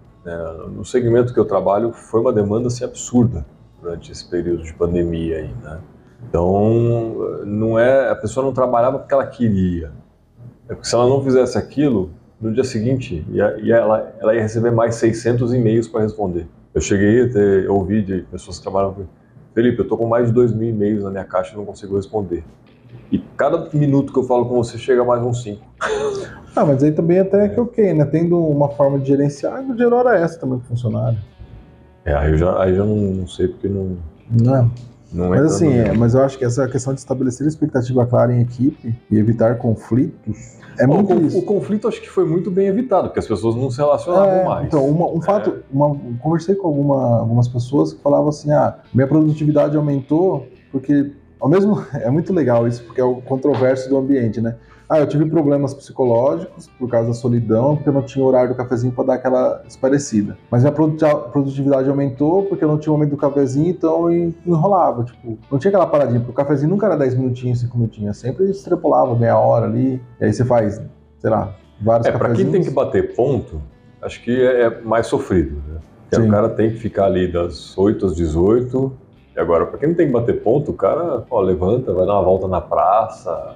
no segmento que eu trabalho, foi uma demanda assim, absurda durante esse período de pandemia aí, né? Então, não é, a pessoa não trabalhava porque ela queria. É porque se ela não fizesse aquilo, no dia seguinte, ia, ia ela, ela ia receber mais 600 e-mails para responder. Eu cheguei a ter, ouvir de pessoas que trabalham Felipe, eu tô com mais de 2 mil e-mails na minha caixa e não consigo responder. E cada minuto que eu falo com você chega mais uns 5. Ah, mas aí também até que ok, né? Tendo uma forma de gerenciar, gera hora essa também pro funcionário. É, aí eu já, aí já não, não sei porque não. Não é. Não mas assim, é, mas eu acho que essa questão de estabelecer expectativa clara em equipe e evitar conflitos é Bom, muito o, isso. o conflito acho que foi muito bem evitado, porque as pessoas não se relacionavam é, mais. Então, uma, um fato, é. uma, conversei com alguma, algumas pessoas que falavam assim, ah, minha produtividade aumentou porque, ao mesmo, é muito legal isso, porque é o controverso do ambiente, né? Ah, eu tive problemas psicológicos por causa da solidão, porque eu não tinha horário do cafezinho para dar aquela esparecida. Mas minha produtividade aumentou porque eu não tinha o momento do cafezinho, então enrolava. Tipo, não tinha aquela paradinha, porque o cafezinho nunca era 10 minutinhos, 5 minutinhos. Sempre extrapolava meia hora ali. E aí você faz, sei lá, vários é, Para quem tem que bater ponto, acho que é, é mais sofrido. Né? Porque o cara tem que ficar ali das 8 às 18. E agora, para quem não tem que bater ponto, o cara ó, levanta, vai dar uma volta na praça,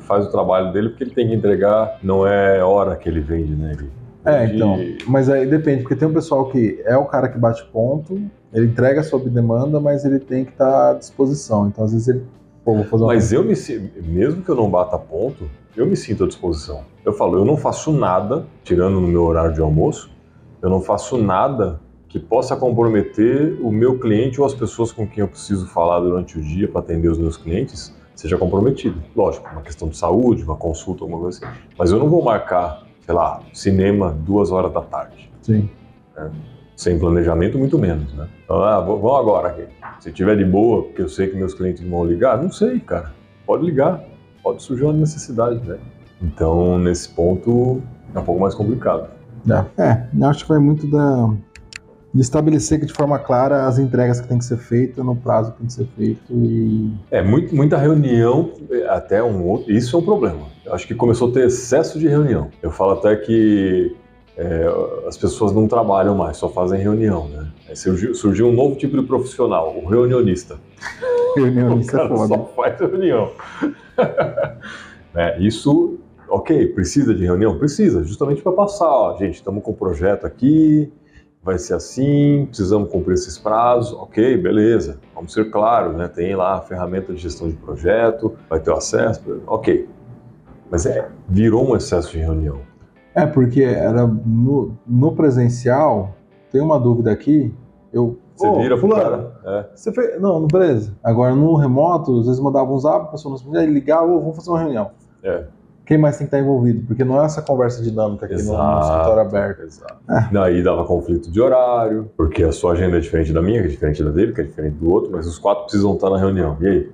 faz o trabalho dele porque ele tem que entregar, não é hora que ele vende, né? Ele é, então. Mas aí depende, porque tem um pessoal que é o cara que bate ponto, ele entrega sob demanda, mas ele tem que estar à disposição. Então, às vezes, ele. Pô, vou fazer uma mas eu me mesmo que eu não bata ponto, eu me sinto à disposição. Eu falo, eu não faço nada, tirando no meu horário de almoço, eu não faço nada que possa comprometer o meu cliente ou as pessoas com quem eu preciso falar durante o dia para atender os meus clientes seja comprometido. Lógico, uma questão de saúde, uma consulta, alguma coisa assim. Mas eu não vou marcar, sei lá, cinema duas horas da tarde. Sim. Né? Sem planejamento, muito menos, né? Então, ah, vamos agora aqui. Se tiver de boa, porque eu sei que meus clientes vão ligar, não sei, cara. Pode ligar, pode surgir uma necessidade, né? Então, nesse ponto, é um pouco mais complicado. É, é acho que vai muito da, de estabelecer de forma clara as entregas que tem que ser feitas no prazo que tem que ser feito e é muito, muita reunião até um outro isso é um problema. Eu acho que começou a ter excesso de reunião. Eu falo até que é, as pessoas não trabalham mais só fazem reunião né? Aí surgiu, surgiu um novo tipo de profissional o reunionista. Reunionista o cara foda. só faz reunião. É, isso ok precisa de reunião? Precisa justamente para passar ó, gente estamos com um projeto aqui vai ser assim, precisamos cumprir esses prazos, ok, beleza, vamos ser claros, né? Tem lá a ferramenta de gestão de projeto, vai ter o acesso, ok. Mas é, virou um excesso de reunião. É, porque era no, no presencial, tem uma dúvida aqui, eu. Você vira pro fulano, cara. É. Você fez. Não, beleza. Agora no remoto, às vezes mandava um zap, a pessoa não respondia, ligava, ô, vamos fazer uma reunião. É. Quem mais tem que estar envolvido? Porque não é essa conversa dinâmica aqui no, no Exato. escritório aberto. Exato. Daí dava conflito de horário, porque a sua agenda é diferente da minha, que é diferente da dele, que é diferente do outro, mas os quatro precisam estar na reunião. E aí?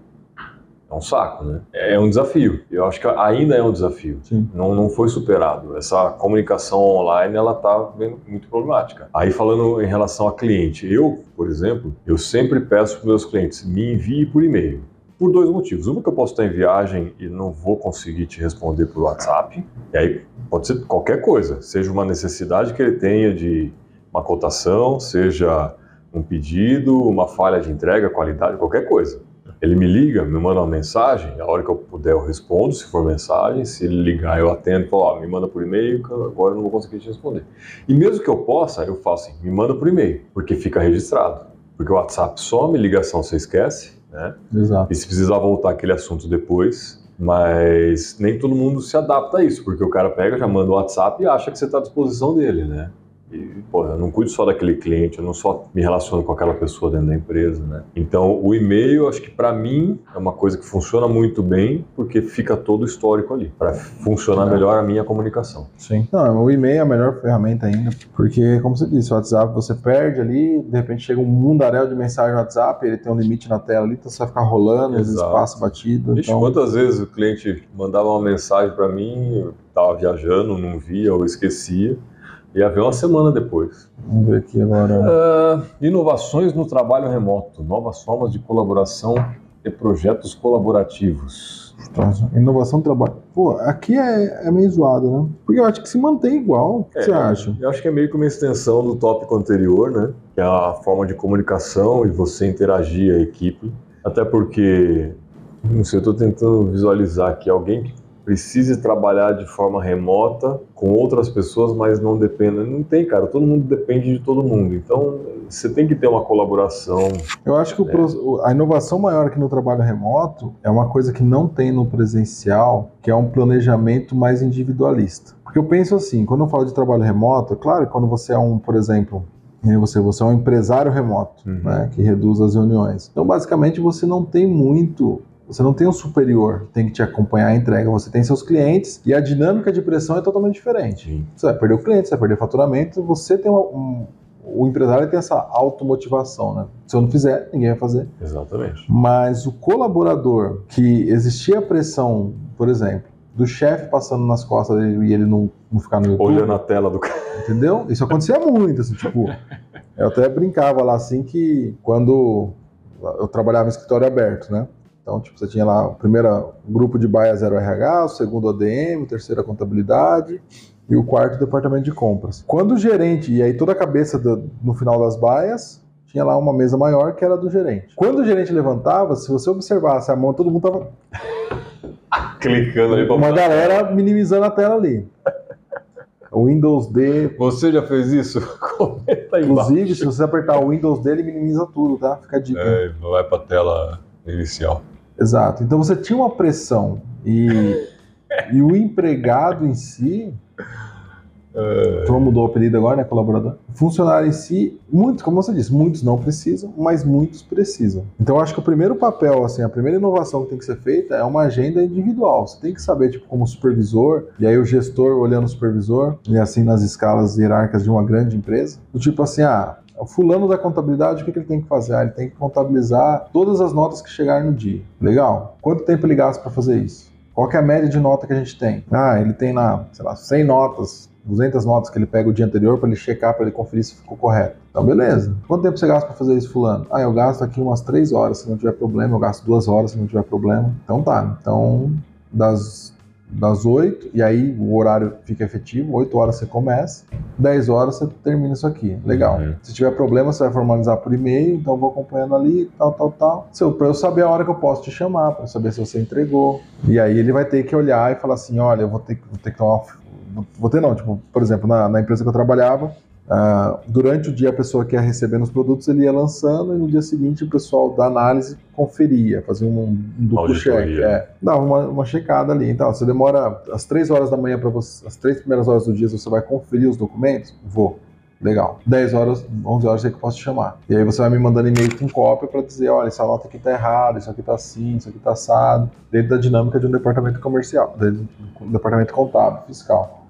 É um saco, né? É um desafio. Eu acho que ainda é um desafio. Sim. Não, não foi superado. Essa comunicação online, ela tá muito problemática. Aí falando em relação a cliente, eu, por exemplo, eu sempre peço para meus clientes, me envie por e-mail. Por dois motivos. Uma que eu posso estar em viagem e não vou conseguir te responder por WhatsApp. E aí pode ser qualquer coisa, seja uma necessidade que ele tenha de uma cotação, seja um pedido, uma falha de entrega, qualidade, qualquer coisa. Ele me liga, me manda uma mensagem, a hora que eu puder eu respondo, se for mensagem, se ele ligar eu atendo falo, ó, me manda por e-mail, que agora eu não vou conseguir te responder. E mesmo que eu possa, eu falo assim, me manda por e-mail, porque fica registrado. Porque o WhatsApp some, ligação você esquece, né? Exato. E se precisar voltar aquele assunto depois, mas nem todo mundo se adapta a isso, porque o cara pega, já manda o WhatsApp e acha que você está à disposição dele, né? Pô, eu não cuido só daquele cliente, eu não só me relaciono com aquela pessoa dentro da empresa, né? Então, o e-mail, acho que para mim é uma coisa que funciona muito bem, porque fica todo o histórico ali, para funcionar melhor a minha comunicação. Sim. Não, o e-mail é a melhor ferramenta ainda, porque, como você disse, o WhatsApp você perde ali, de repente chega um mundaréu de mensagem no WhatsApp, ele tem um limite na tela ali, então você vai ficar rolando, Exato. passa batido. Vixe, Então, quantas vezes o cliente mandava uma mensagem para mim, eu estava viajando, não via ou esquecia, ia ver uma semana depois. vamos ver aqui agora. Ah, inovações no trabalho remoto, novas formas de colaboração e projetos colaborativos. Inovação do trabalho. Pô, aqui é, é meio zoado, né? Porque eu acho que se mantém igual. O que você acha? Eu acho que é meio que uma extensão do tópico anterior, né? Que é a forma de comunicação e você interagir a equipe. Até porque, não sei, eu estou tentando visualizar aqui alguém que precise trabalhar de forma remota com outras pessoas, mas não dependa. Não tem, cara. Todo mundo depende de todo mundo. Então, você tem que ter uma colaboração. Eu acho que pro- a inovação maior aqui no trabalho remoto é uma coisa que não tem no presencial, que é um planejamento mais individualista. Porque eu penso assim, quando eu falo de trabalho remoto, é claro que quando você é um, por exemplo, né, você, você é um empresário remoto, Uhum. né, que reduz as reuniões. Então, basicamente, você não tem muito você não tem um superior que tem que te acompanhar a entrega, você tem seus clientes e a dinâmica de pressão é totalmente diferente. Sim. Você vai perder o cliente, você vai perder faturamento, você tem uma, um, o empresário tem essa automotivação, né? Se eu não fizer, ninguém vai fazer. Exatamente. Mas o colaborador que existia a pressão, por exemplo, do chefe passando nas costas dele e ele não, não ficar no YouTube, Olhando a tela do cara. entendeu? Isso acontecia muito, assim, tipo, eu até brincava lá assim que quando eu trabalhava em escritório aberto, né? Então, tipo, você tinha lá o primeiro grupo de baias era o RH, o segundo ADM, o terceiro a contabilidade e o quarto o departamento de compras. Quando o gerente, e aí toda a cabeça do- no final das baias, tinha lá uma mesa maior que era do gerente. Quando o gerente levantava, se você observasse a mão, todo mundo tava Clicando ali pra uma galera minimizando a tela ali. O Windows D, Você já fez isso? Comenta aí Inclusive, embaixo. se você apertar o Windows dele, minimiza tudo, tá? Fica a dica. É, vai pra tela inicial. Exato. Então você tinha uma pressão e, e o empregado em si. Então mudou o apelido agora, né? Colaborador. Funcionário em si, muitos, como você disse, muitos não precisam, mas muitos precisam. Então acho que o primeiro papel, assim, a primeira inovação que tem que ser feita é uma agenda individual. Você tem que saber, tipo, como supervisor, e aí o gestor olhando o supervisor, e assim nas escalas hierárquicas de uma grande empresa, do tipo assim, ah, o fulano da contabilidade, o que, que, ele tem que fazer? Ah, ele tem que contabilizar todas as notas que chegarem no dia. Legal. Quanto tempo ele gasta para fazer isso? Qual é a média de nota que a gente tem? Ah, ele tem lá, sei lá, 100 notas, 200 notas que ele pega o dia anterior para ele checar, para ele conferir se ficou correto. Então, beleza. Quanto tempo você gasta para fazer isso, fulano? Ah, eu gasto aqui umas 3 horas, se não tiver problema. Eu gasto 2 horas, se não tiver problema. Então tá. Então, das das 8, e aí o horário fica efetivo, 8 horas você começa, 10 horas você termina isso aqui. Legal. Uhum. Se tiver problema, você vai formalizar por e-mail, então eu vou acompanhando ali, tal, tal, tal. Para eu saber a hora que eu posso te chamar, para saber se você entregou. E aí ele vai ter que olhar e falar assim, olha, eu vou ter, vou ter que tomar... Vou ter não, tipo, por exemplo, na, na empresa que eu trabalhava, Uh, durante o dia a pessoa que ia recebendo os produtos ele ia lançando e no dia seguinte o pessoal da análise conferia, fazia um, um duplo check, é, dava uma, uma checada ali. Então, você demora as três horas da manhã para você, as três primeiras horas do dia você vai conferir os documentos? Vou. Legal. 10 horas, 11 horas é que eu posso te chamar. E aí você vai me mandando e-mail com cópia para dizer, olha, essa nota aqui tá errada, isso aqui tá assim, isso aqui tá assado, dentro da dinâmica de um departamento comercial, dentro do departamento contábil, fiscal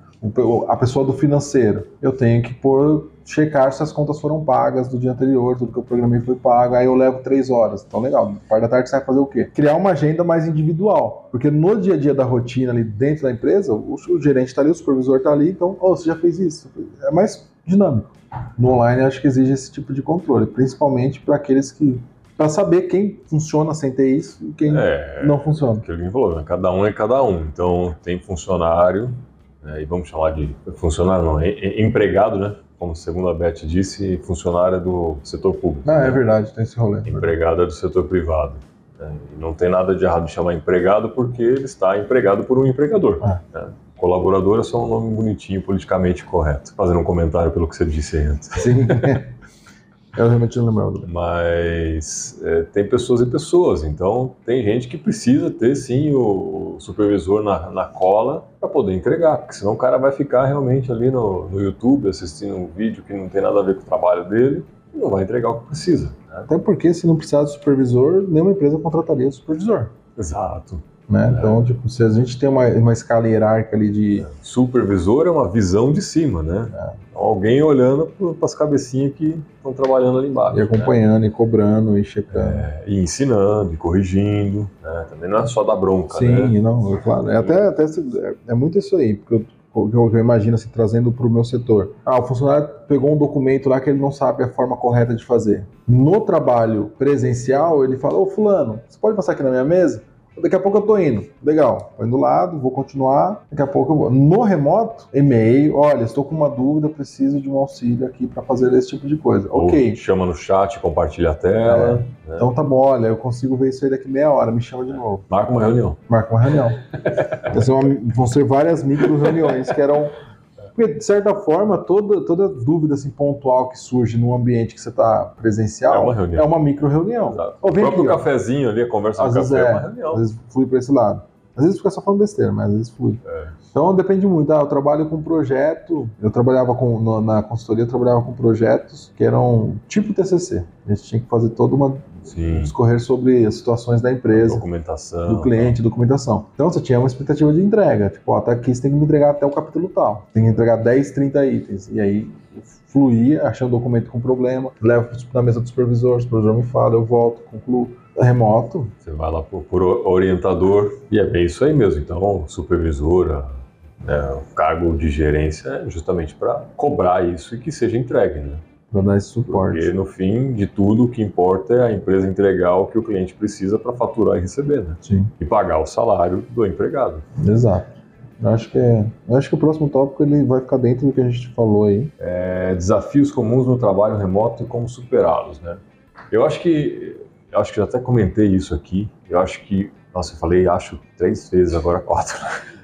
a pessoa do financeiro, eu tenho que pôr, checar se as contas foram pagas do dia anterior, tudo que eu programei foi pago, aí eu levo três horas. Então, legal. Na parte da tarde você vai fazer o quê? Criar uma agenda mais individual. Porque no dia a dia da rotina ali dentro da empresa, o, o gerente está ali, o supervisor está ali, então, oh, você já fez isso. É mais dinâmico. No online, acho que exige esse tipo de controle, principalmente para aqueles que para saber quem funciona sem ter isso e quem é, não funciona. Que ele falou, né? cada um é cada um. Então tem funcionário né, e vamos chamar de funcionário, não, empregado, né? Como segundo a Beth disse, funcionário é do setor público. Ah, é né? é verdade, tem esse rolê. Empregado é do setor privado. Né? E não tem nada de errado de chamar empregado porque ele está empregado por um empregador. Ah. Né? Colaborador é só um nome bonitinho, politicamente correto. Fazendo um comentário pelo que você disse antes. Sim. Eu realmente não lembrava. Mas é, tem pessoas e pessoas, então tem gente que precisa ter sim o, supervisor na, na cola para poder entregar, porque senão o cara vai ficar realmente ali no, no YouTube assistindo um vídeo que não tem nada a ver com o trabalho dele e não vai entregar o que precisa. Né? Até porque se não precisasse de supervisor, nenhuma empresa contrataria o supervisor. Exato. Né? É. Então, tipo, se a gente tem uma, uma escala hierárquica ali de. Supervisor é uma visão de cima, né? É. Alguém olhando para as cabecinhas que estão trabalhando ali embaixo. E acompanhando, né? e cobrando, e checando. É, e ensinando, e corrigindo. Né? Também não é só dar bronca, Sim, né? não, é claro. É, até, até, é, é muito isso aí, porque eu, eu, eu imagino assim, trazendo para o meu setor. Ah, o funcionário pegou um documento lá que ele não sabe a forma correta de fazer. No trabalho presencial, ele fala, ô fulano, você pode passar aqui na minha mesa? Daqui a pouco eu tô indo. Legal. Tô indo do lado, vou continuar. Daqui a pouco eu vou. No remoto, e-mail, olha, estou com uma dúvida, preciso de um auxílio aqui para fazer esse tipo de coisa. Ou ok. Chama no chat, compartilha a tela. É. Né? Então tá bom, olha, eu consigo ver isso aí daqui meia hora, me chama de novo. Marca uma reunião. Marca uma reunião. vão ser várias micro reuniões que eram porque, de certa forma, toda, toda dúvida assim, pontual que surge num ambiente que você está presencial é uma, reunião. é uma micro reunião. O próprio aqui, cafezinho ali, a conversa às vezes café é, é, uma reunião. Às vezes flui para esse lado. Às vezes fica só falando besteira, mas às vezes flui. É. Então depende muito. Ah, eu trabalho com projeto, eu trabalhava com, no, na consultoria, eu trabalhava com projetos que eram tipo TCC. A gente tinha que fazer toda uma Sim. discorrer sobre as situações da empresa, documentação, do cliente, documentação. Então você tinha uma expectativa de entrega, tipo, ó, até aqui você tem que me entregar até o capítulo tal, tem que entregar 10, 30 itens, e aí fluía, achando o documento com problema, levo na mesa do supervisor, o supervisor me fala, eu volto, concluo. Remoto. Você vai lá por, por orientador, e é bem isso aí mesmo. Então, supervisora, né, o cargo de gerência é justamente para cobrar isso e que seja entregue, né? Para dar esse suporte. Porque no fim de tudo, o que importa é a empresa entregar o que o cliente precisa para faturar e receber, né? Sim. E pagar o salário do empregado. Exato. Eu acho que é, acho que o próximo tópico ele vai ficar dentro do que a gente falou aí. É, desafios comuns no trabalho remoto e como superá-los, né? Eu acho que eu acho que já até comentei isso aqui. Eu acho que, nossa, eu falei acho três vezes agora quatro.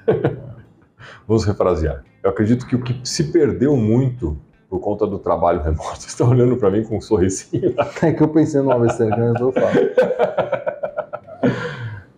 Vamos refrasear. Eu acredito que o que se perdeu muito por conta do trabalho remoto. Você está olhando para mim com um sorrisinho. É que eu pensei numa besteira que eu falo.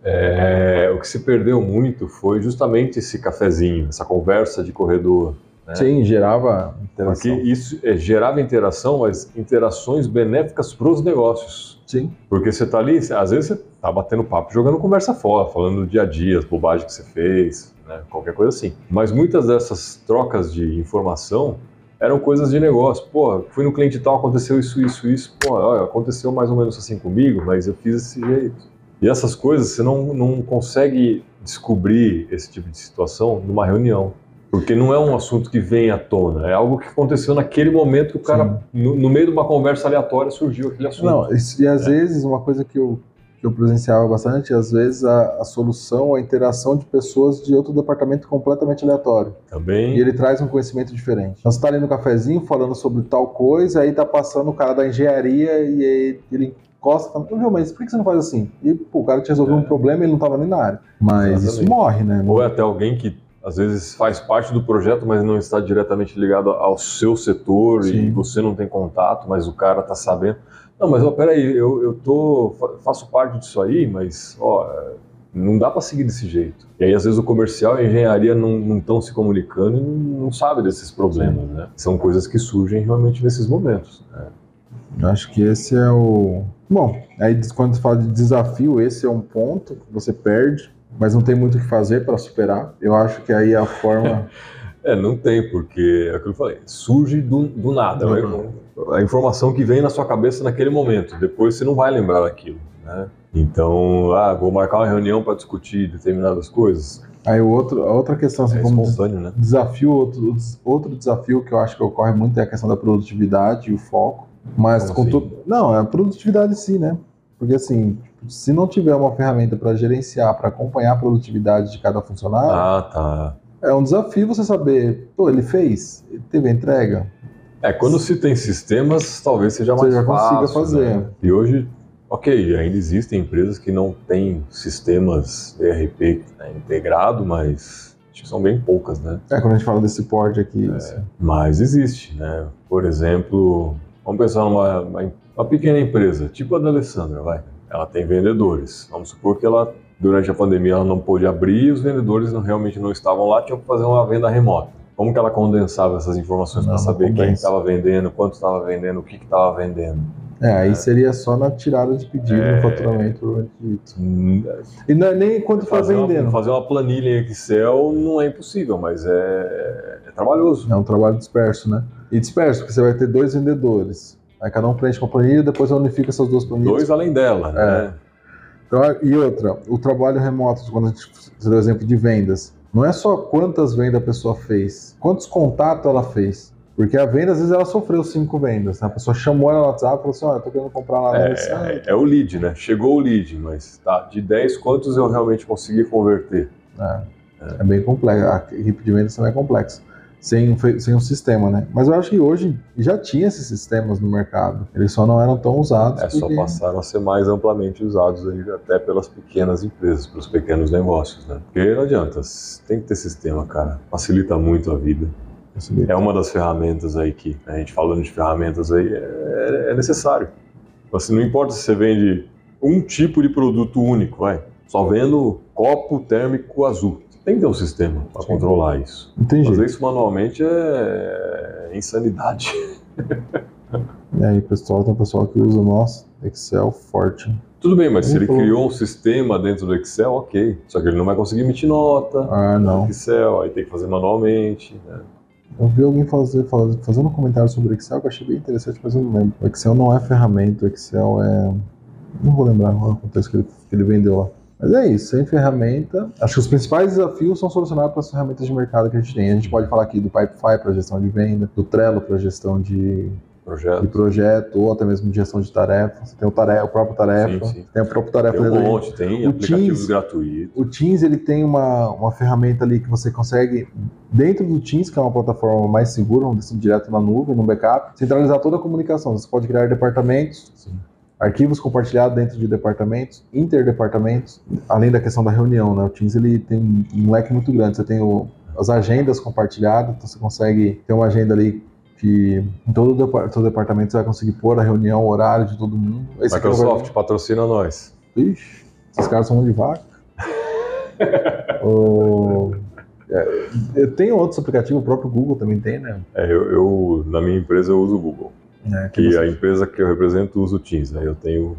É, o que se perdeu muito foi justamente esse cafezinho, essa conversa de corredor, Né? Sim, gerava Porque interação. isso é, gerava interação, mas interações benéficas para os negócios. Sim. Porque você tá ali, às vezes você tá batendo papo, jogando conversa fora, falando do dia a dia, as bobagens que você fez, né? qualquer coisa assim. Mas muitas dessas trocas de informação eram coisas de negócio. Pô, fui no cliente tal, aconteceu isso, isso, isso. Pô, olha, aconteceu mais ou menos assim comigo, mas eu fiz desse jeito. E essas coisas você não, não consegue descobrir esse tipo de situação numa reunião. Porque não é um assunto que vem à tona, é algo que aconteceu naquele momento que o cara, no, no meio de uma conversa aleatória, surgiu aquele assunto. Não, e, e às É. vezes uma coisa que eu, que eu presenciava bastante, às vezes a, a solução, a interação de pessoas de outro departamento completamente aleatório. Também. E ele traz um conhecimento diferente. Então, você tá ali no cafezinho falando sobre tal coisa, aí tá passando o cara da engenharia e aí ele encosta e fala, mas por que você não faz assim? E pô, o cara te resolveu É. um problema e ele não tava nem na área. Mas isso Exatamente. morre, né? Ou é até alguém que às vezes faz parte do projeto, mas não está diretamente ligado ao seu setor e Sim. você não tem contato, mas o cara está sabendo. Não, mas ó, peraí, eu, eu tô, fa- faço parte disso aí, mas ó, é, não dá para seguir desse jeito. E aí às vezes o comercial e a engenharia não estão se comunicando e não, não sabe desses problemas, né? São coisas que surgem realmente nesses momentos. né? Eu acho que esse é o. Bom, aí quando você fala de desafio, esse é um ponto que você perde, mas não tem muito o que fazer para superar. Eu acho que aí a forma. É, não tem, porque é aquilo que eu falei, surge do, do nada. Do né? A informação que vem na sua cabeça naquele momento, depois você não vai lembrar daquilo. Né? Então, ah, vou marcar uma reunião para discutir determinadas coisas. Aí o outro, a outra questão, assim, É como espontâneo, né? desafio, outro, outro desafio que eu acho que ocorre muito é a questão da produtividade e o foco. Mas Como com assim? Não, é a produtividade em si, né? Porque assim, se não tiver uma ferramenta para gerenciar, para acompanhar a produtividade de cada funcionário, Ah, tá. é um desafio você saber, pô, ele fez, ele teve a entrega. É, quando se tem sistemas, talvez seja Você mais já consiga fácil, fazer. né? E hoje, ok, ainda existem empresas que não têm sistemas ERP né, integrado, mas acho que são bem poucas, né? É, quando a gente fala desse porte aqui, assim, Mas existe, né? Por exemplo, vamos pensar numa uma, uma pequena empresa, tipo a da Alessandra, vai. Ela tem vendedores. Vamos supor que ela, durante a pandemia, ela não pôde abrir e os vendedores não, realmente não estavam lá, tinham que fazer uma venda remota. Como que ela condensava essas informações para saber quem estava vendendo, quanto estava vendendo, o que estava vendendo? É, aí seria só na tirada de pedido, É. no faturamento. Hum, E não é nem quanto Fazer vendendo. uma, fazer uma planilha em Excel não é impossível, mas é, é trabalhoso. É um trabalho disperso, né? E disperso, porque você vai ter dois vendedores. Aí cada um preenche uma planilha e depois unifica essas duas planilhas. Dois além dela, né? Então, e outra, o trabalho remoto, quando a gente deu o exemplo de vendas, não é só quantas vendas a pessoa fez, quantos contatos ela fez. Porque a venda, às vezes, ela sofreu cinco vendas. né? A pessoa chamou ela no WhatsApp e falou assim: Olha, tô querendo comprar lá Alessandra. É, é o lead, né? Chegou o lead, mas tá, de 10, quantos eu realmente consegui converter? É, é bem complexo. A equipe de vendas também é complexa. Sem, um sem um sistema, né? Mas eu acho que hoje já tinha esses sistemas no mercado. Eles só não eram tão usados. É, só porque- passaram a ser mais amplamente usados aí, até pelas pequenas empresas, pelos pequenos negócios, né? Porque não adianta, tem que ter sistema, cara. Facilita muito a vida. É uma das ferramentas aí que, a gente falando de ferramentas aí, é, é necessário. Assim, não importa se você vende um tipo de produto único, vai. Só vendo copo térmico azul. Tem que ter um sistema para controlar isso. Entendi. Fazer isso manualmente é insanidade. E aí, pessoal, tem um pessoal que usa, nossa, Excel forte. Tudo bem, mas se ele Uhum. criou um sistema dentro do Excel, ok. Só que ele não vai conseguir emitir nota Ah, não. Excel, aí tem que fazer manualmente. né? Eu vi alguém fazer, faz- fazendo um comentário sobre Excel que eu achei bem interessante, mas eu não lembro. O Excel não é ferramenta, o Excel é. Não vou lembrar agora o contexto que ele, que ele vendeu lá. Mas é isso, sem ferramenta. Acho que os principais desafios são solucionados pelas ferramentas de mercado que a gente tem. A gente pode falar aqui do Pipefy para gestão de venda, do Trello para gestão de, de Projeto. projeto, ou até mesmo de gestão de tarefas. Você tem o, tarefa, o próprio tarefa, Sim, sim. tem o próprio tarefa Tem um monte, tem O aplicativos Teams- gratuitos. O Teams ele tem uma, uma ferramenta ali que você consegue, dentro do Teams, que é uma plataforma mais segura, dizer assim, direto na nuvem, no backup, centralizar toda a comunicação. Você pode criar departamentos, Sim. Arquivos compartilhados dentro de departamentos, interdepartamentos, além da questão da reunião. Né? O Teams ele tem um leque muito grande. Você tem o- as agendas compartilhadas, então você consegue ter uma agenda ali que em todo todo departamento você vai conseguir pôr a reunião, o horário de todo mundo. Esse é Microsoft patrocina nós. Ixi, esses caras são mão de vaca. O- É, tem outros aplicativos, o próprio Google também tem, né? É, eu, eu, na minha empresa eu uso o Google. É, Que você- a empresa que eu represento usa o Teams, aí eu tenho,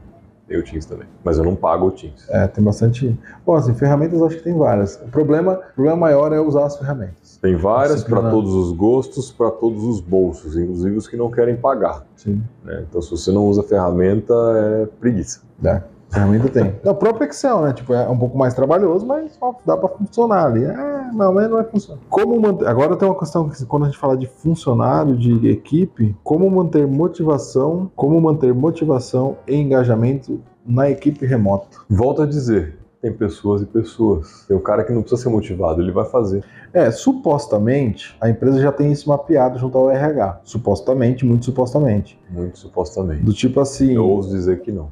tenho o Teams também. Mas eu não pago o Teams. É, tem bastante. Bom, assim, ferramentas acho que tem várias. O problema, o problema maior é usar as ferramentas. Tem várias Disciplina. para todos os gostos, para todos os bolsos, inclusive os que não querem pagar. Sim. né? Então, se você não usa ferramenta, é preguiça. É, ferramenta tem. Não, o próprio Excel, né? Tipo, é um pouco mais trabalhoso, mas ó, dá pra funcionar ali. É, não, mas não vai funcionar. Como manter... Agora tem uma questão que quando a gente fala de funcionário, de equipe, como manter motivação, como manter motivação e engajamento na equipe remota. Volto a dizer, tem pessoas e pessoas. Tem o cara que não precisa ser motivado, ele vai fazer. É, supostamente, a empresa já tem isso mapeado junto ao RH. Supostamente, muito supostamente. Muito supostamente. Do tipo assim. Eu ouso dizer que não.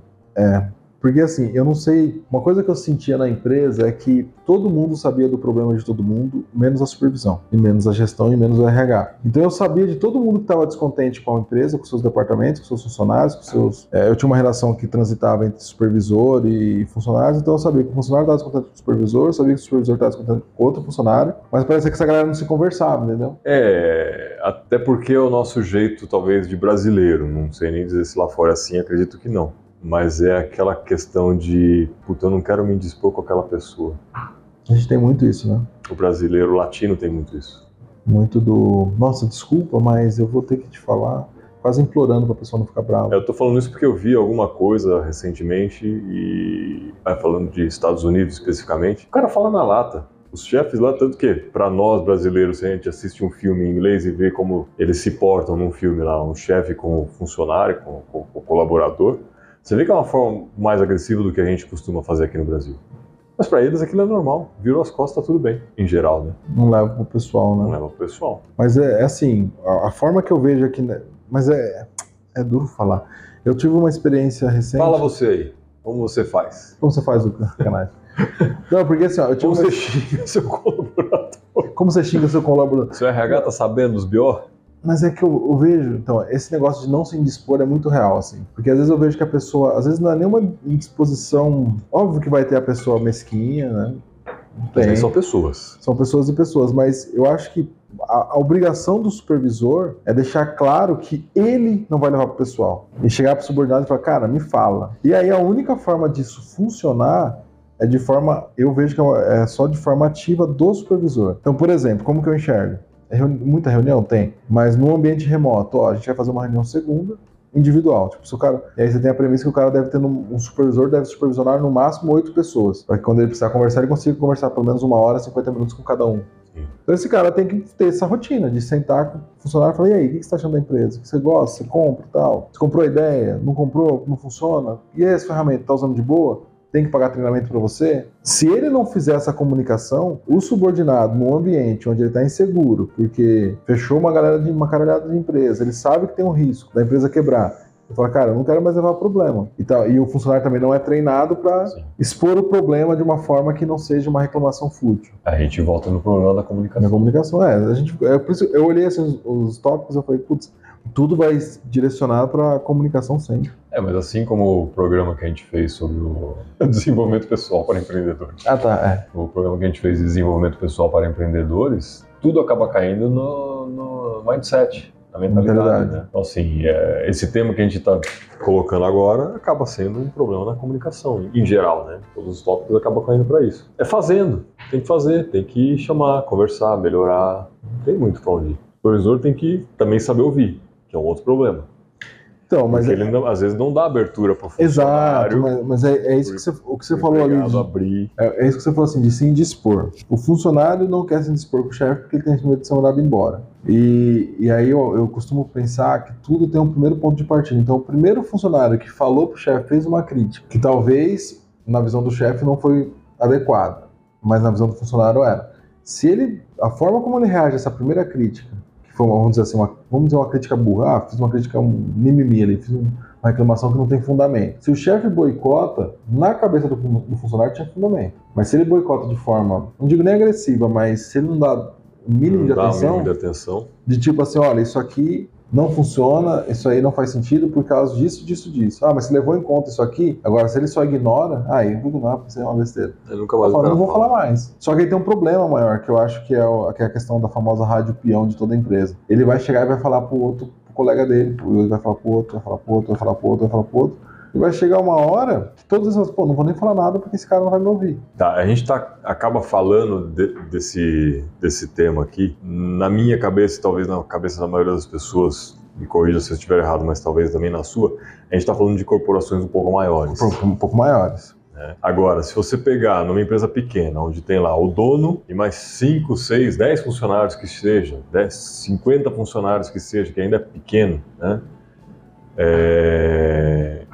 Porque assim, eu não sei. Uma coisa que eu sentia na empresa é que todo mundo sabia do problema de todo mundo, menos a supervisão, e menos a gestão, e menos o RH. Então eu sabia de todo mundo que estava descontente com a empresa, com seus departamentos, com seus funcionários, com seus. é, eu tinha uma relação que transitava entre supervisor e funcionários, então eu sabia que o funcionário estava descontente com o supervisor, eu sabia que o supervisor estava descontente com outro funcionário, mas parecia que essa galera não se conversava, entendeu? É, até porque é o nosso jeito, talvez, de brasileiro. Não sei nem dizer se lá fora é assim, acredito que não. Mas é aquela questão de, puta, eu não quero me indispor com aquela pessoa. A gente tem muito isso, né? O brasileiro o latino tem muito isso. Muito do. Nossa, desculpa, mas eu vou ter que te falar. Quase implorando pra pessoa não ficar brava. Eu tô falando isso porque eu vi alguma coisa recentemente e ah, falando de Estados Unidos especificamente, o cara fala na lata. Os chefes lá, tanto que para nós brasileiros, se a gente assiste um filme em inglês e vê como eles se portam num filme lá, um chefe com o funcionário, com, com- com o colaborador, você vê que é uma forma mais agressiva do que a gente costuma fazer aqui no Brasil. Mas para eles aquilo é normal, virou as costas, tá tudo bem, em geral, né? Não leva pro pessoal, né? Não leva pro pessoal. Mas é, é assim, a, a forma que eu vejo aqui. né, Mas é, é duro falar. Eu tive uma experiência recente. Fala você aí, como você faz? Como você faz o canais? Não, porque assim, ó, eu tive Como uma... você xinga seu colaborador? Como você xinga seu colaborador? Seu RH tá sabendo dos BO? Mas é que eu, eu vejo, então, esse negócio de não se indispor é muito real, assim. Porque às vezes eu vejo que a pessoa, às vezes não é nenhuma indisposição. Óbvio que vai ter a pessoa mesquinha, né? Tem. são pessoas. São pessoas e pessoas, mas eu acho que a, a obrigação do supervisor é deixar claro que ele não vai levar pro pessoal. E chegar pro subordinado e falar, cara, me fala. E aí a única forma disso funcionar é de forma, eu vejo que é só de forma ativa do supervisor. Então, por exemplo, como que eu enxergo? É reuni- muita reunião? Tem. Mas no ambiente remoto, ó, a gente vai fazer uma reunião segunda, individual. Tipo, se o cara. E aí você tem a premissa que o cara deve ter um, um supervisor, deve supervisionar no máximo oito pessoas. Para que quando ele precisar conversar, ele consiga conversar pelo menos uma hora, 50 minutos com cada um. Sim. Então esse cara tem que ter essa rotina de sentar com o funcionário e falar, e aí, o que você está achando da empresa? O que você gosta? Você compra e tal? Você comprou a ideia? Não comprou? Não funciona? E essa ferramenta está usando de boa? Tem que pagar treinamento para você? Se ele não fizer essa comunicação, o subordinado num ambiente onde ele está inseguro, porque fechou uma galera de uma caralhada de empresa, ele sabe que tem um risco da empresa quebrar. Ele fala, cara, eu não quero mais levar problema. E, tal. e o funcionário também não é treinado para expor o problema de uma forma que não seja uma reclamação fútil. A gente volta no problema da comunicação. comunicação, é. A gente, é por isso, eu olhei assim, os, os tópicos eu falei, putz, tudo vai direcionar para comunicação sempre. É, mas assim como o programa que a gente fez sobre o desenvolvimento pessoal para empreendedores, Ah, tá, é. o programa que a gente fez de desenvolvimento pessoal para empreendedores, tudo acaba caindo no, no mindset, na mentalidade, Mentalidade. né? Então, assim, é, esse tema que a gente está colocando agora acaba sendo um problema na comunicação, em geral, né? Todos os tópicos acabam caindo para isso. É fazendo, tem que fazer, tem que chamar, conversar, melhorar, não tem muito para onde ir. O supervisor tem que também saber ouvir, que é um outro problema. Então, mas Porque ele não- às vezes não dá abertura para o Exato, funcionário. mas, mas é, é isso que você, o que você falou ali. de- abrir. é, é isso que você falou assim, de se indispor. O funcionário não quer se indispor com o chefe porque ele tem medo de ser mandado embora. E, e aí eu, eu costumo pensar que tudo tem um primeiro ponto de partida. Então, o primeiro funcionário que falou pro chefe, fez uma crítica, que talvez na visão do chefe não foi adequada, mas na visão do funcionário era. Se ele, a forma como ele reage a essa primeira crítica, que foi, uma, vamos dizer assim, uma, vamos dizer uma crítica burra, ah, fiz uma crítica um mimimi ali, fiz um- uma reclamação que não tem fundamento. Se o chefe boicota, na cabeça do, do funcionário tinha fundamento. Mas se ele boicota de forma, não digo nem agressiva, mas se ele não dá o mínimo de atenção, mínimo de atenção. de tipo assim, olha, isso aqui não funciona, isso aí não faz sentido por causa disso, disso, disso. Ah, mas você levou em conta isso aqui? Agora, se ele só ignora, aí ah, eu vou ignorar porque isso é uma besteira. Eu nunca mais eu não vou falar mais. Só que aí tem um problema maior, que eu acho que é, o, que é a questão da famosa rádio peão de toda empresa. Ele vai chegar e vai falar pro outro, pro colega dele, ele vai falar pro outro, vai falar pro outro, vai falar pro outro, vai falar pro outro. E vai chegar uma hora que todos esses, pô, não vou nem falar nada porque esse cara não vai me ouvir. Tá, a gente tá, acaba falando de, desse, desse tema aqui. Na minha cabeça, talvez na cabeça da maioria das pessoas, me corrija se eu estiver errado, mas talvez também na sua, a gente está falando de corporações um pouco maiores. Um, um pouco maiores. É. Agora, se você pegar numa empresa pequena, onde tem lá o dono e mais 5, 6, 10 funcionários que seja, 10, 50 funcionários que seja, que ainda é pequeno, né? É,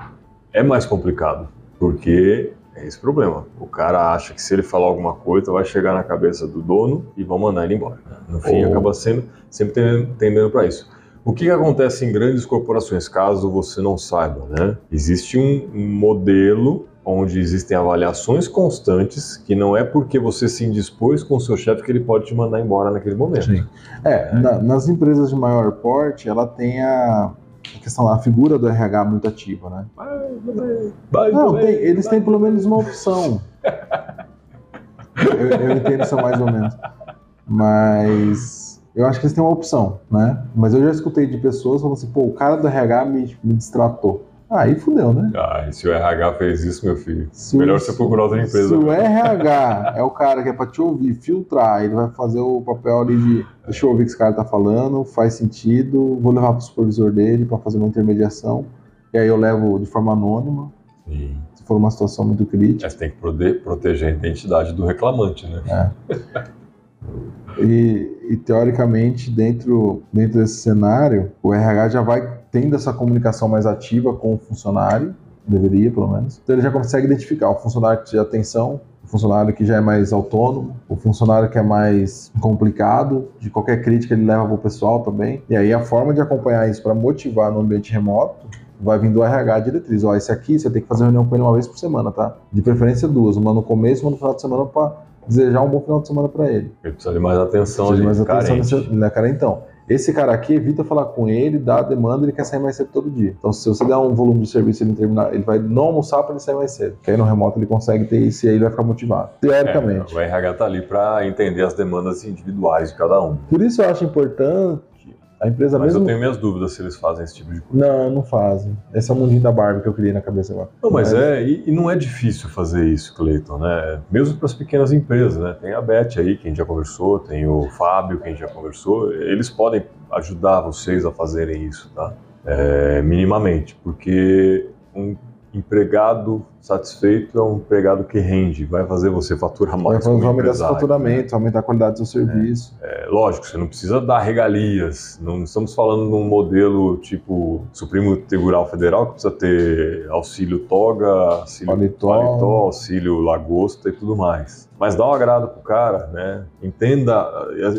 é mais complicado, porque é esse problema. O cara acha que se ele falar alguma coisa, vai chegar na cabeça do dono e vão mandar ele embora. No fim, Ou... acaba sendo sempre tendendo para isso. O que, que, acontece em grandes corporações, caso você não saiba, né? Existe um modelo onde existem avaliações constantes, que não é porque você se indispôs com o seu chefe que ele pode te mandar embora naquele momento. Sim. É, é. Na, nas empresas de maior porte, ela tem a, a questão da figura do RH muito ativa, né? Vai, vai, não, tem, eles têm pelo menos uma opção. eu, eu entendo isso mais ou menos. Mas eu acho que eles têm uma opção, né? Mas eu já escutei de pessoas falando assim, pô, o cara do RH me, me distratou. Aí fudeu, né? Ah, e se o RH fez isso, meu filho, se melhor o, você procurar outra empresa. Se o RH é o cara que é pra te ouvir, filtrar, ele vai fazer o papel ali de deixa eu ouvir o que esse cara tá falando, faz sentido, vou levar pro supervisor dele para fazer uma intermediação, e aí eu levo de forma anônima. Sim. Se for uma situação muito crítica. Mas tem que proteger a identidade do reclamante, né? É. E, e, teoricamente, dentro, dentro desse cenário, o RH já vai tendo essa comunicação mais ativa com o funcionário, deveria pelo menos. Então ele já consegue identificar o funcionário que tem atenção, o funcionário que já é mais autônomo, o funcionário que é mais complicado, de qualquer crítica ele leva para o pessoal também. E aí a forma de acompanhar isso para motivar no ambiente remoto vai vir do RH a diretriz. Ó, esse aqui você tem que fazer reunião com ele uma vez por semana, tá? De preferência duas, uma no começo e uma no final de semana para desejar um bom final de semana para ele. Ele precisa de mais atenção precisa de mais atenção carente. na cara então. Esse cara aqui evita falar com ele, dá a demanda, ele quer sair mais cedo todo dia. Então, se você der um volume de serviço ele terminar, ele vai não almoçar para ele sair mais cedo. Que aí no remoto ele consegue ter isso e aí ele vai ficar motivado. Teoricamente. É, o RH tá ali para entender as demandas individuais de cada um. Por isso eu acho importante a empresa mas mesmo... eu tenho minhas dúvidas se eles fazem esse tipo de coisa. Não, não fazem. Esse é o mundinho da Barbie que eu criei na cabeça agora. Não, mas, mas... é, e, e, não é difícil fazer isso, Cleiton, né? Mesmo para as pequenas empresas, né? Tem a Beth aí, quem já conversou, tem o Fábio, quem já conversou. Eles podem ajudar vocês a fazerem isso, tá? É, minimamente, porque um empregado satisfeito é um empregado que rende, vai fazer você faturar mais. Vai aumentar seu faturamento, aumentar a qualidade do seu serviço. É, é, lógico, você não precisa dar regalias. Não estamos falando de um modelo tipo Supremo Tribunal Federal que precisa ter auxílio toga, auxílio paletó, paletó auxílio lagosta e tudo mais. Mas dá um agrado pro cara, né? Entenda.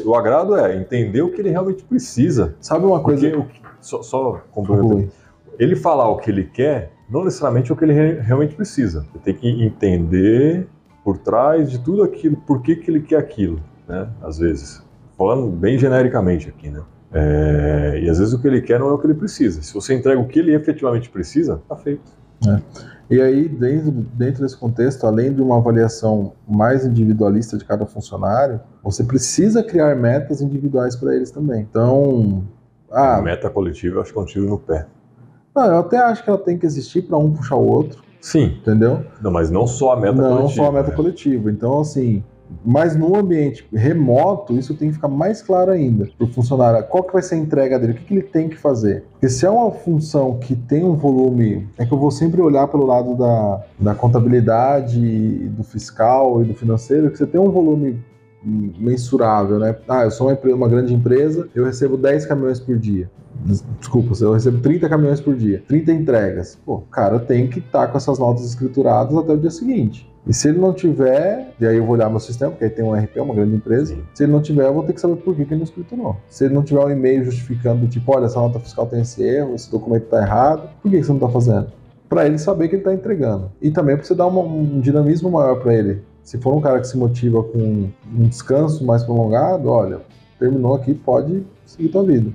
O agrado é entender o que ele realmente precisa. Sabe uma coisa? Porque, só, só complementando. Ele falar o que ele quer não necessariamente é o que ele realmente precisa. Você tem que entender por trás de tudo aquilo, por que, que ele quer aquilo, né? Às vezes. Falando bem genericamente aqui, né? É, e às vezes o que ele quer não é o que ele precisa. Se você entrega o que ele efetivamente precisa, tá feito. É. E aí, dentro, dentro desse contexto, além de uma avaliação mais individualista de cada funcionário, você precisa criar metas individuais para eles também. Então. Ah, meta coletiva, acho que é um tiro no pé. Não, eu até acho que ela tem que existir para um puxar o outro. Sim. Entendeu? Não, mas não só a meta não coletiva. Não só a meta né? coletiva. Então, assim, mas no ambiente remoto, isso tem que ficar mais claro ainda para o funcionário. Qual que vai ser a entrega dele? O que, que, ele tem que fazer? Porque se é uma função que tem um volume... É que eu vou sempre olhar pelo lado da, da contabilidade, do fiscal e do financeiro, que você tem um volume mensurável, né? Ah, eu sou uma, uma grande empresa, eu recebo 10 caminhões por dia. Desculpa, eu recebo 30 caminhões por dia, 30 entregas. Pô, cara tem que estar tá com essas notas escrituradas até o dia seguinte. E se ele não tiver, e aí eu vou olhar meu sistema, porque aí tem um RP, uma grande empresa. Sim. Se ele não tiver, eu vou ter que saber por que, que ele não escriturou. Se ele não tiver um e-mail justificando, tipo, olha, essa nota fiscal tem esse erro, esse documento está errado, por que, que você não está fazendo? Para ele saber que ele está entregando. E também para você dar uma, um dinamismo maior para ele. Se for um cara que se motiva com um descanso mais prolongado, olha, terminou aqui, pode seguir tua vida.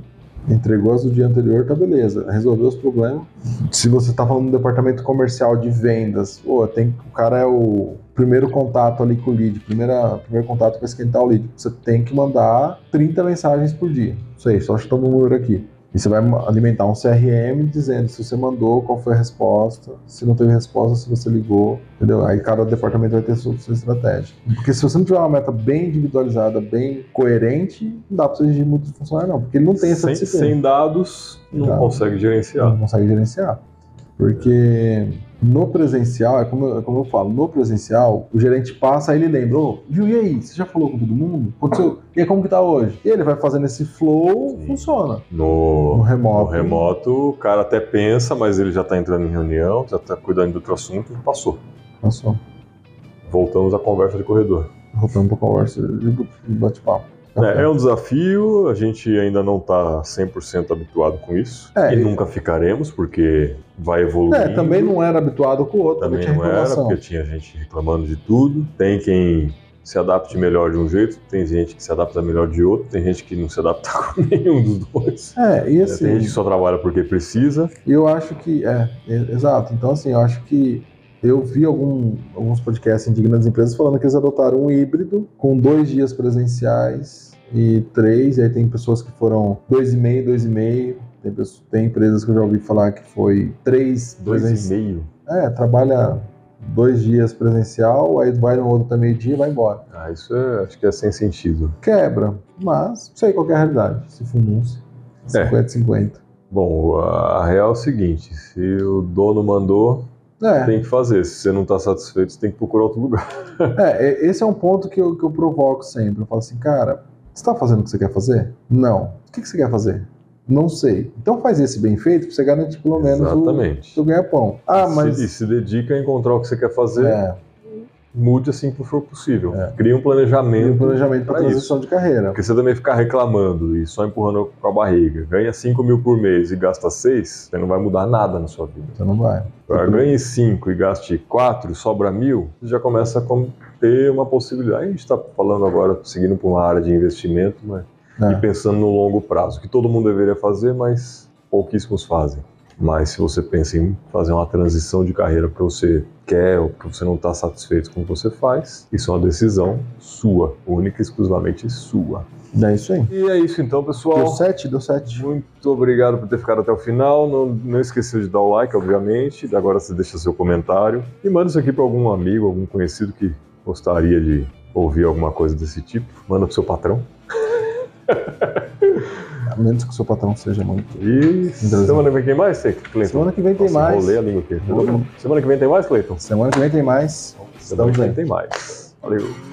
Entregou as do dia anterior, tá beleza. Resolveu os problemas. Se você tá falando do departamento comercial de vendas, pô, tem, o cara é o primeiro contato ali com o lead, primeira, primeiro contato para esquentar o lead. Você tem que mandar 30 mensagens por dia. Não sei, só chutando um número aqui. E você vai alimentar um CRM dizendo se você mandou, qual foi a resposta, se não teve resposta, se você ligou, entendeu? Aí cada departamento vai ter sua, sua estratégia. Porque se você não tiver uma meta bem individualizada, bem coerente, não dá para você exigir muito funcionário, não, porque ele não tem essa sem, disciplina. sem dados, não Dados. consegue gerenciar. Não consegue gerenciar. Porque no presencial, é como, eu- é como eu falo, no presencial, o gerente passa, aí ele lembra, viu, e aí, você já falou com todo mundo? Aconteceu? E aí, como que tá hoje? E ele vai fazendo esse flow, Sim. funciona. No, No remoto. no remoto, o cara até pensa, mas ele já está entrando em reunião, já está cuidando de outro assunto e passou. Passou. Voltamos à conversa de corredor. Voltando pra conversa de bate-papo. É, é um desafio, a gente ainda não está 100% habituado com isso. É, e e- nunca ficaremos, porque vai evoluindo. É, também não era habituado com o outro, Também não era, porque tinha gente reclamando de tudo. Tem quem se adapte melhor de um jeito, tem gente que se adapta melhor de outro, tem gente que não se adapta com nenhum dos dois. É, e É, assim, Tem gente que só trabalha porque precisa. eu acho que. É, é, exato. Então, assim, eu acho que. Eu vi algum- alguns podcasts grandes empresas falando que eles adotaram um híbrido com dois dias presenciais e três, e aí tem pessoas que foram dois e meio, dois e meio. Tem, pessoas- tem empresas que eu já ouvi falar que foi três Dois presen- e meio. É, trabalha dois dias presencial, aí vai no outro até meio-dia e vai embora. Ah, isso é, acho que é sem sentido. Quebra, mas sei qual que é a realidade. Se for um, É. 50-50. Bom, a real é o seguinte: se o dono mandou, É. tem que fazer. Se você não está satisfeito, você tem que procurar outro lugar. É, esse é um ponto que eu, que eu provoco sempre. Eu falo assim, cara, você está fazendo o que você quer fazer? Não. O que, que você quer fazer? Não sei. Então faz esse bem feito pra você garantir pelo menos o Exatamente. seu ganha-pão. Ah, mas. Se, se dedica a encontrar o que você quer fazer, É, mude assim que for possível. É. Cria um planejamento. um planejamento para transição de carreira. Porque você também ficar reclamando e só empurrando com a barriga, ganha 5 mil por mês e gasta 6, você não vai mudar nada na sua vida. Você não vai. Agora, ganhe 5 e gaste 4, sobra mil, você já começa a ter uma possibilidade. A gente está falando agora, seguindo para uma área de investimento, mas e É. pensando no longo prazo, que todo mundo deveria fazer, mas pouquíssimos fazem. Mas se você pensa em fazer uma transição de carreira porque você quer ou porque você não está satisfeito com o que você faz, isso é uma decisão sua, única e exclusivamente sua. É isso aí. E é isso então, pessoal. Deu 7? Deu 7. Muito obrigado por ter ficado até o final. Não, não esqueceu de dar o like, obviamente. Agora você deixa seu comentário. E manda isso aqui para algum amigo, algum conhecido que gostaria de ouvir alguma coisa desse tipo. Manda pro seu patrão. A menos que o seu patrão seja muito. E semana que vem tem mais, Cleiton? Semana que vem tem Nossa, mais. enrolei a língua aqui. Semana que vem tem mais, Cleiton? Semana que vem tem mais. Semana Estamos que vem tem mais. Valeu.